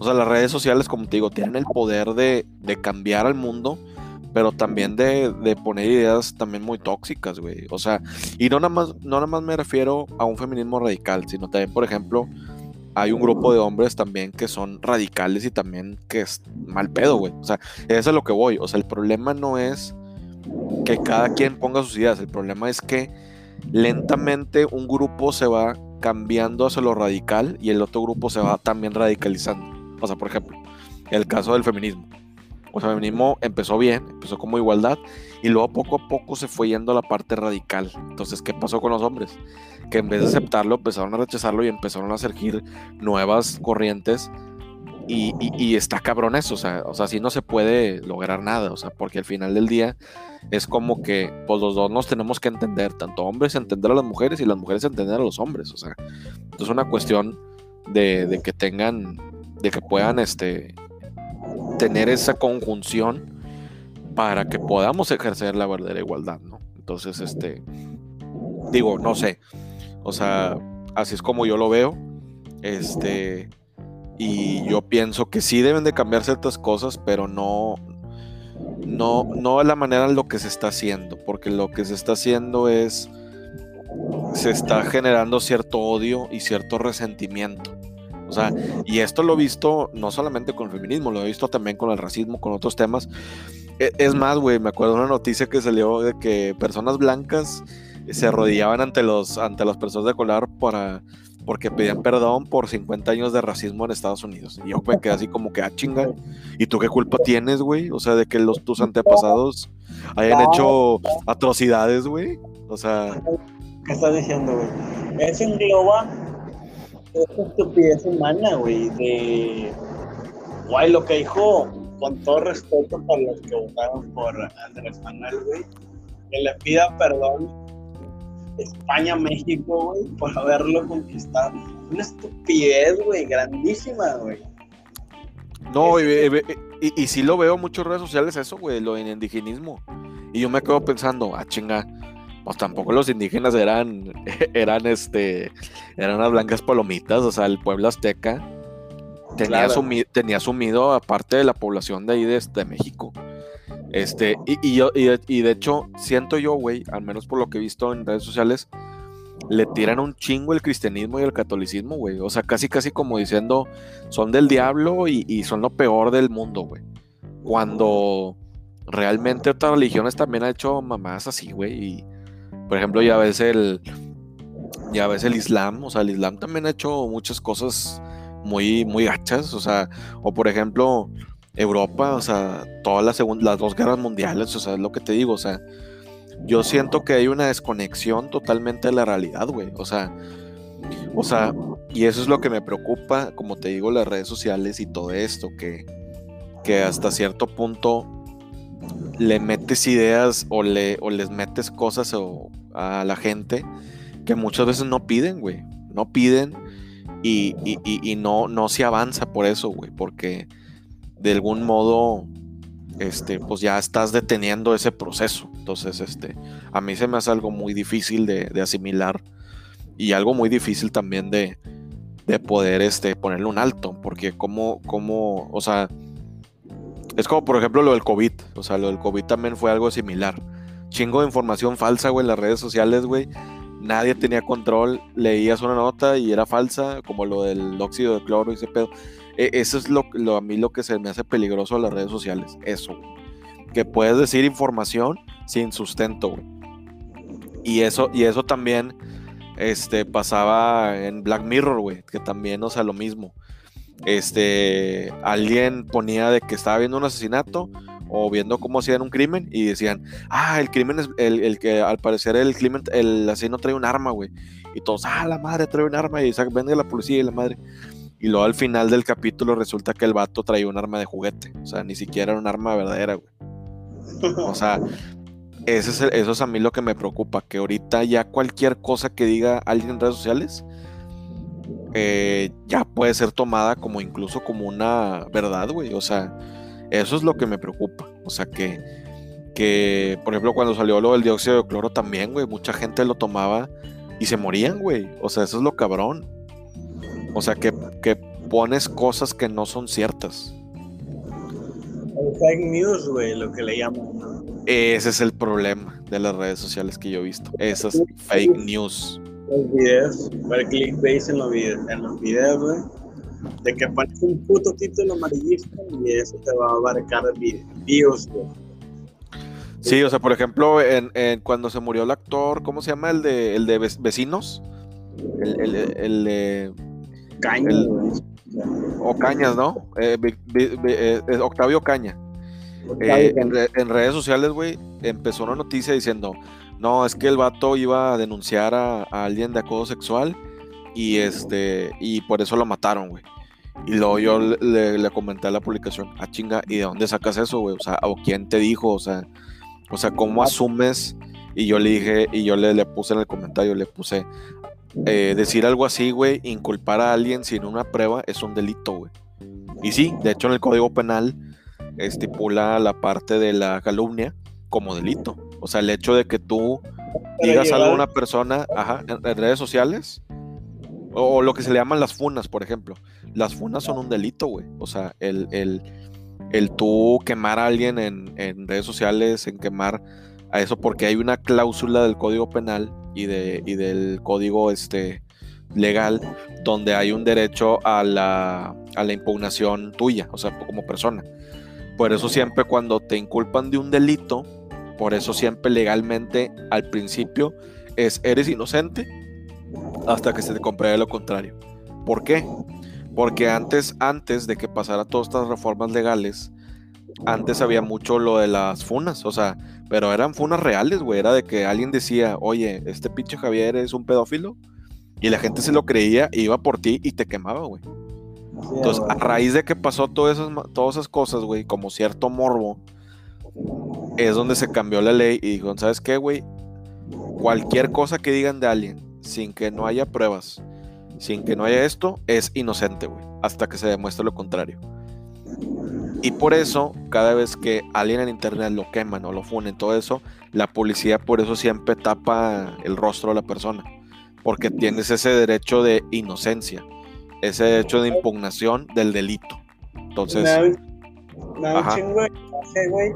O sea, las redes sociales, como te digo, tienen el poder de, de cambiar al mundo pero también de, de, poner ideas también muy tóxicas, güey. O sea, y no nada, más, no nada más me refiero a un feminismo radical, sino también, por ejemplo, hay un grupo de hombres también que son radicales y también que es mal pedo, güey. O sea, eso es lo que voy. O sea, el problema no es que cada quien ponga sus ideas. El problema es que lentamente un grupo se va cambiando hacia lo radical y el otro grupo se va también radicalizando. O sea, por ejemplo, el caso del feminismo. O sea, feminismo empezó bien, empezó como igualdad y luego poco a poco se fue yendo a la parte radical. Entonces, ¿qué pasó con los hombres? Que en vez de aceptarlo, empezaron a rechazarlo y empezaron a surgir nuevas corrientes y, está cabrón eso, o sea, o sea, así no se puede lograr nada, o sea, porque al final del día es como que, pues los dos nos tenemos que entender, tanto hombres entender a las mujeres y las mujeres entender a los hombres, o sea, es una cuestión de, que tengan, de que puedan, este, tener esa conjunción para que podamos ejercer la verdadera igualdad, ¿no? Entonces, este, digo, no sé, o sea, así es como yo lo veo, este y yo pienso que sí deben de cambiar ciertas cosas, pero no, no, no la manera en lo que se está haciendo, porque lo que se está haciendo es, se está generando cierto odio y cierto resentimiento. O sea, y esto lo he visto no solamente con el feminismo, lo he visto también con el racismo, con otros temas. E, es más, güey, me acuerdo de una noticia que salió de que personas blancas se arrodillaban ante los ante las personas de color para porque pedían perdón por 50 años de racismo en Estados Unidos. Y yo me quedé así como que, ah, chinga. ¿Y tú qué culpa tienes, güey? O sea, de que los tus antepasados hayan hecho atrocidades, güey. O sea. ¿Qué estás diciendo, güey? Eso engloba esa estupidez humana, güey. De. Guay, lo que dijo, con todo respeto para los que votaron por Andrés Manuel, güey, que le pida perdón España, México, güey, por haberlo conquistado. Una estupidez, güey, grandísima, güey. No, y, y, sí lo veo en muchas redes sociales eso, güey, lo en indigenismo. Y yo me quedo pensando, ah, chinga, pues tampoco los indígenas eran, <laughs> eran este, eran las blancas palomitas, o sea, el pueblo azteca tenía, tenía sumido a parte de la población de ahí de, de México. Este, y, yo, y de, hecho, siento yo, güey, al menos por lo que he visto en redes sociales, le tiran un chingo el cristianismo y el catolicismo, güey. O sea, casi, casi como diciendo, son del diablo y, son lo peor del mundo, güey. Cuando realmente otras religiones también han hecho mamás así, güey. Y, por ejemplo, ya ves el. Ya el Islam. O sea, el Islam también ha hecho muchas cosas muy, muy gachas. O sea, o por ejemplo, Europa, o sea, todas las, las dos guerras mundiales, o sea, es lo que te digo, o sea, yo siento que hay una desconexión totalmente de la realidad, güey, o sea, o sea, y eso es lo que me preocupa, como te digo, las redes sociales y todo esto, que, que hasta cierto punto le metes ideas o, le, o les metes cosas a la gente que muchas veces no piden, güey, no piden y, y no, no se avanza por eso, güey, porque de algún modo, este, pues ya estás deteniendo ese proceso. Entonces, este, a mí se me hace algo muy difícil de, asimilar y algo muy difícil también de, de, poder este, ponerle un alto, porque como, como, o sea, es como por ejemplo lo del COVID, o sea, lo del COVID también fue algo similar. Chingo de información falsa, güey, en las redes sociales, güey. Nadie tenía control, leías una nota y era falsa, como lo del óxido de cloro y ese pedo. E, eso es lo, a mí lo que se me hace peligroso a las redes sociales. Eso, Que puedes decir información sin sustento, Y eso, y eso también este, pasaba en Black Mirror, güey. Que también, o sea, lo mismo. Este, alguien ponía de que estaba viendo un asesinato o viendo cómo hacían un crimen y decían, ah, el crimen es el, que al parecer el crimen, el asesino trae un arma, güey. Y todos, ah, la madre trae un arma y vende la policía y la madre. Y luego al final del capítulo resulta que el vato traía un arma de juguete. O sea, ni siquiera era un arma verdadera, güey. O sea, ese es eso es a mí lo que me preocupa. Que ahorita ya cualquier cosa que diga alguien en redes sociales eh, ya puede ser tomada como incluso como una verdad, güey. O sea, eso es lo que me preocupa. O sea, que, que por ejemplo, cuando salió lo del dióxido de cloro también, güey, mucha gente lo tomaba y se morían, güey. O sea, eso es lo cabrón. O sea, que, pones cosas que no son ciertas. fake news, güey, lo que le llaman. Ese es el problema de las redes sociales que yo he visto. Esas fake news. Los videos, el clickbait en los videos, en los videos, güey. De que pones un puto título amarillista y eso te va a abarcar videos, güey. Sí, o sea, por ejemplo, en, en cuando se murió el actor, ¿cómo se llama? El de, el de Vec- Vecinos. El, el, el de. Caña, El- güey. O Cañas, ¿no? Eh, eh, Octavio Caña. Eh, en, en redes sociales, güey, empezó una noticia diciendo, no, es que el vato iba a denunciar a, a alguien de acoso sexual y este, y por eso lo mataron, güey. Y luego yo le, le- le comenté a la publicación, ah, chinga, ¿y de dónde sacas eso, güey? O sea, ¿o quién te dijo? O sea, o sea, ¿cómo asumes? Y yo le dije, y yo le, le puse en el comentario, le puse, eh, decir algo así, güey, inculpar a alguien sin una prueba es un delito, güey. Y sí, de hecho en el Código Penal estipula la parte de la calumnia como delito. O sea, el hecho de que tú digas algo a una persona ajá, en, en redes sociales o, o lo que se le llaman las funas, por ejemplo. Las funas son un delito, güey. O sea, el, el, el tú quemar a alguien en, en redes sociales, en quemar a eso, porque hay una cláusula del Código Penal y, de, y del Código este, legal donde hay un derecho a la, a la impugnación tuya, o sea, como persona. Por eso siempre cuando te inculpan de un delito, por eso siempre legalmente al principio es eres inocente hasta que se te compruebe lo contrario. ¿Por qué? Porque antes, antes de que pasara todas estas reformas legales, antes había mucho lo de las funas, o sea, pero eran funas reales, güey. Era de que alguien decía, oye, este pinche Javier es un pedófilo, y la gente se lo creía, iba por ti y te quemaba, güey. Sí, Entonces, a raíz de que pasó todas esas, todas esas cosas, güey, como cierto morbo, es donde se cambió la ley y dijeron, ¿sabes qué, güey? Cualquier cosa que digan de alguien, sin que no haya pruebas, sin que no haya esto, es inocente, güey, hasta que se demuestre lo contrario. Y por eso, cada vez que alguien en internet lo queman o lo funen, todo eso, la policía por eso siempre tapa el rostro de la persona, porque tienes ese derecho de inocencia, ese derecho de impugnación del delito. Entonces, me da, un- chingo de güey,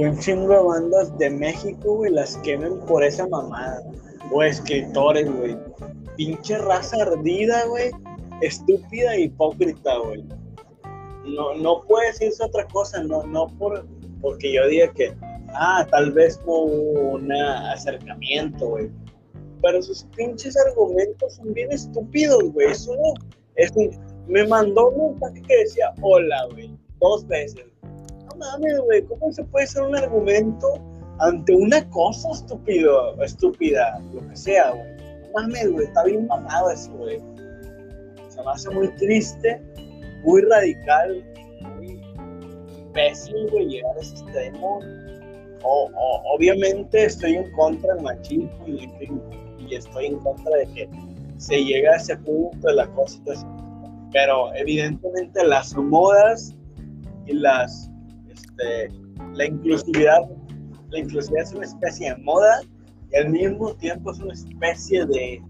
un chingo de bandas de México, güey, las quemen por esa mamada. O escritores, güey. Pinche raza ardida, güey. Estúpida e hipócrita, güey. No, no puede decirse otra cosa, no, no por, porque yo diga que, ah, tal vez no hubo un acercamiento, güey. Pero sus pinches argumentos son bien estúpidos, güey. No, es un, me mandó un mensaje que decía hola, güey, dos veces. Mames, güey, ¿cómo se puede hacer un argumento ante una cosa estúpido, estúpida, lo que sea, güey? No mames, güey, está bien mamado eso, güey. Se me hace muy triste, muy radical, muy imbécil, güey, llegar a ese extremo. O, obviamente estoy en contra del machismo y, estoy en contra de que se llega a ese punto de la cosa. pero evidentemente las modas y las este, la inclusividad la inclusividad es una especie de moda y al mismo tiempo es una especie de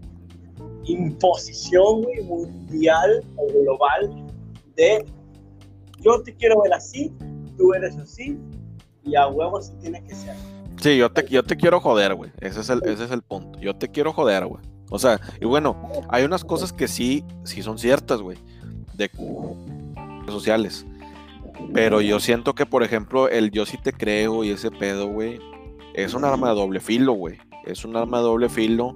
imposición mundial o global de yo te quiero ver así, tú eres así y a huevo así tiene que ser. Sí, yo te, yo te quiero joder, güey. Ese es el, ese es el punto. Yo te quiero joder, güey. O sea, y bueno, hay unas cosas que sí, sí son ciertas, güey. De sociales. Pero yo siento que, por ejemplo, el yo sí te creo y ese pedo, güey, es un arma de doble filo, güey. Es un arma de doble filo.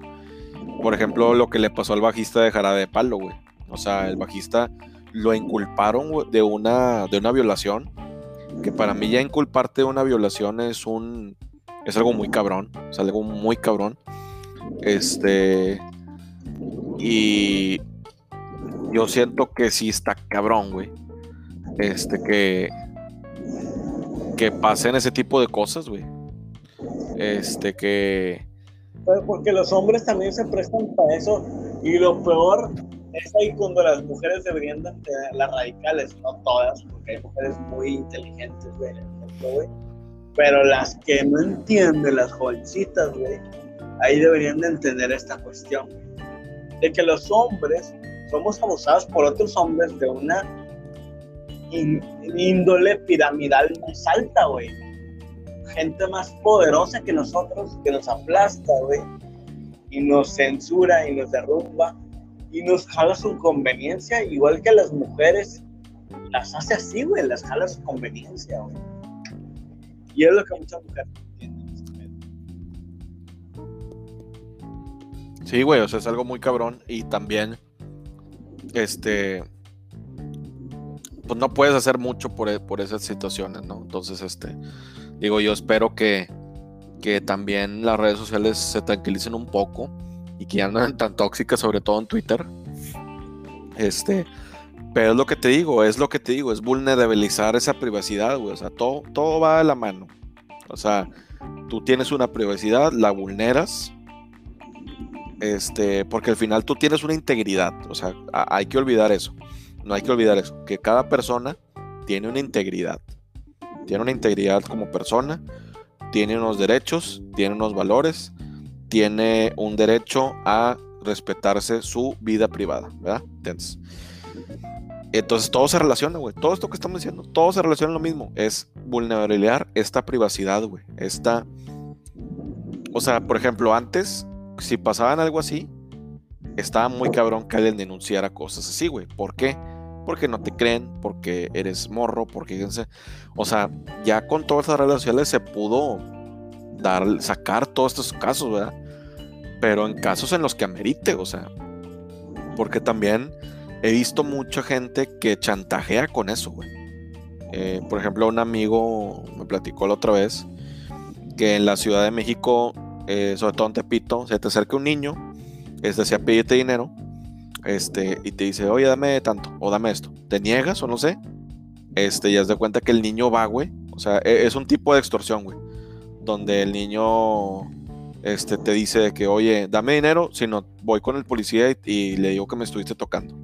Por ejemplo, lo que le pasó al bajista de Jarabe de Palo, güey. O sea, el bajista lo inculparon de una, de una violación. Que para mí ya inculparte de una violación es un. Es algo muy cabrón. Es algo muy cabrón. Este. Y. Yo siento que sí está cabrón, güey. Este, que. Que pasen ese tipo de cosas, güey. Este, que. Pero porque los hombres también se prestan para eso y lo peor es ahí cuando las mujeres deberían de las radicales, no todas, porque hay mujeres muy inteligentes, güey, pero las que no entienden, las jovencitas, güey, ahí deberían de entender esta cuestión, de que los hombres somos abusados por otros hombres de una índole piramidal más alta, güey. Gente más poderosa que nosotros, que nos aplasta, güey. Y nos censura y nos derrumba y nos jala su conveniencia, igual que a las mujeres. Las hace así, güey, las jala su conveniencia, güey. Y es lo que muchas mujeres entienden. Este sí, güey, o sea, es algo muy cabrón. Y también, este, pues no puedes hacer mucho por, e, por esas situaciones, ¿no? Entonces, este, digo, yo espero que, que también las redes sociales se tranquilicen un poco y que ya no sean tan tóxicas, sobre todo en Twitter. Este, pero es lo que te digo, es lo que te digo, es vulnerabilizar esa privacidad, güey. O sea, todo, todo va de la mano. O sea, tú tienes una privacidad, la vulneras. Este, porque al final tú tienes una integridad. O sea, hay que olvidar eso. No hay que olvidar eso. Que cada persona tiene una integridad. Tiene una integridad como persona. Tiene unos derechos, tiene unos valores. Tiene un derecho a respetarse su vida privada, ¿verdad? Entonces, entonces todo se relaciona, güey. Todo esto que estamos diciendo, todo se relaciona en lo mismo. Es vulnerabilizar esta privacidad, güey. Esta. O sea, por ejemplo, antes, si pasaban algo así, estaba muy cabrón que alguien denunciara cosas así, güey. ¿Por qué? No te creen, porque eres morro, porque. O sea, ya con todas estas redes sociales se pudo dar, sacar todos estos casos, ¿verdad? Pero en casos en los que amerite, o sea. Porque también he visto mucha gente que chantajea con eso, güey. Eh, por ejemplo, un amigo me platicó la otra vez que en la Ciudad de México, eh, sobre todo en Tepito, se te acerca un niño, es decía, pídete dinero, este, y te dice, oye, dame tanto, o dame esto. ¿Te niegas o no sé? Este, y has de cuenta que el niño va, güey. O sea, e, es un tipo de extorsión, güey. Donde el niño este, te dice que, oye, dame dinero, si no, voy con el policía y, le digo que me estuviste tocando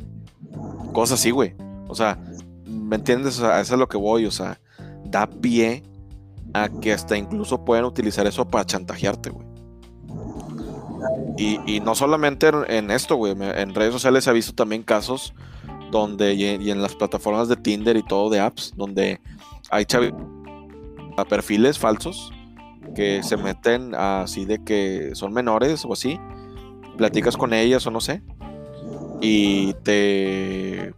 cosas así, güey. O sea, ¿me entiendes? O sea, eso es lo que voy, o sea, da pie a que hasta incluso pueden utilizar eso para chantajearte, güey. Y, no solamente en esto, güey, en redes sociales se ha visto también casos donde, y en las plataformas de Tinder y todo de apps, donde hay a perfiles falsos que se meten así de que son menores o así, platicas con ellas o no sé, y te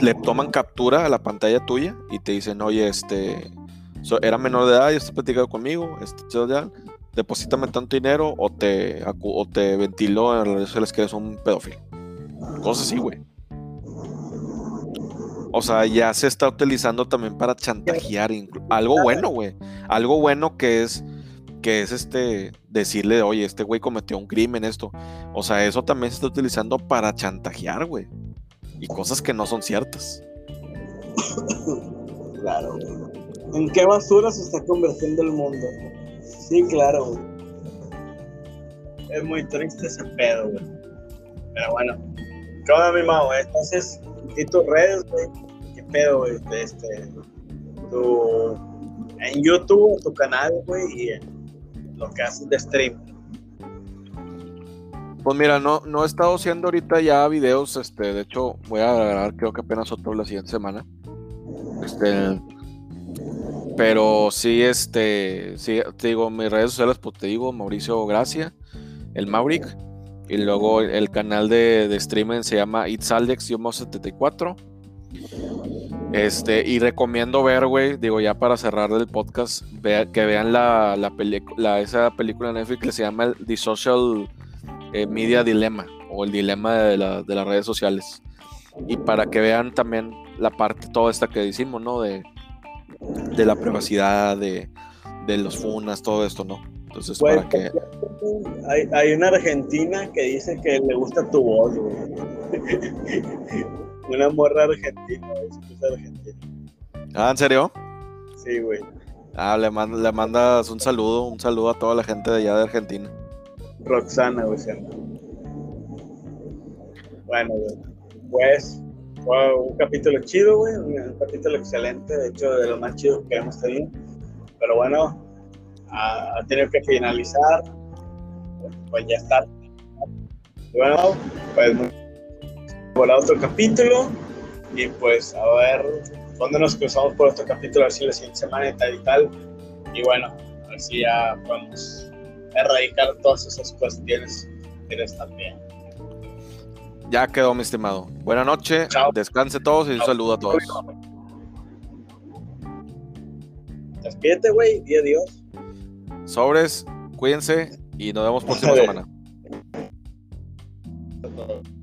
le toman captura a la pantalla tuya y te dicen, oye, este era menor de edad y está platicando conmigo, este, deposítame tanto dinero o te, o te ventilo en las redes sociales que eres un pedófilo. Cosas así, güey. O sea, ya se está utilizando también para chantajear. Algo bueno, güey. Algo bueno que es que es este decirle, oye, este güey cometió un crimen, esto. O sea, eso también se está utilizando para chantajear, güey. Y cosas que no son ciertas. <coughs> Claro, ¿En qué basura se está convirtiendo el mundo? Sí, claro, güey. Es muy triste ese pedo, güey. Pero bueno. ¿Qué onda, mi mago? Entonces, ¿y tus redes, güey? ¿Qué pedo, güey? Este, tu, en YouTube, tu canal, güey, y lo que haces de stream. Pues mira, no, no he estado haciendo ahorita ya videos, este, de hecho voy a grabar creo que apenas otro la siguiente semana. Este, pero sí, este, sí, te digo, mis redes sociales, pues te digo, Mauricio Gracia, el Mauric, y luego el canal de, de streaming se llama It's Alex 74 este, y recomiendo ver, güey, digo ya para cerrar el podcast, que vean la, la, esa película de Netflix que se llama The Social eh, Media Dilemma o el dilema de, las redes sociales. Y para que vean también la parte toda esta que decimos, ¿no? De, de la privacidad, de, los funas, todo esto, ¿no? Entonces, para que... Hay, hay una argentina que dice que le gusta tu voz, güey. <laughs> Una morra argentina, es argentina. Ah, ¿en serio? Sí, güey. Ah, le, le mandas un saludo, un saludo a toda la gente de allá de Argentina. Roxana, güey, Bueno, güey. Pues fue un capítulo chido, güey. Un, capítulo excelente, de hecho, de los más chidos que hemos tenido. Pero bueno, ha, tenido que finalizar. Pues ya está. Bueno, pues por otro capítulo y pues a ver cuándo nos cruzamos por otro capítulo, así la siguiente semana y tal y tal. Y bueno, así ya podemos erradicar todas esas cuestiones que están bien. Ya quedó, mi estimado. Buenas noches, descanse todos y un saludo a todos. Despídete, güey, y adiós. Sobres, cuídense y nos vemos próxima semana. <laughs>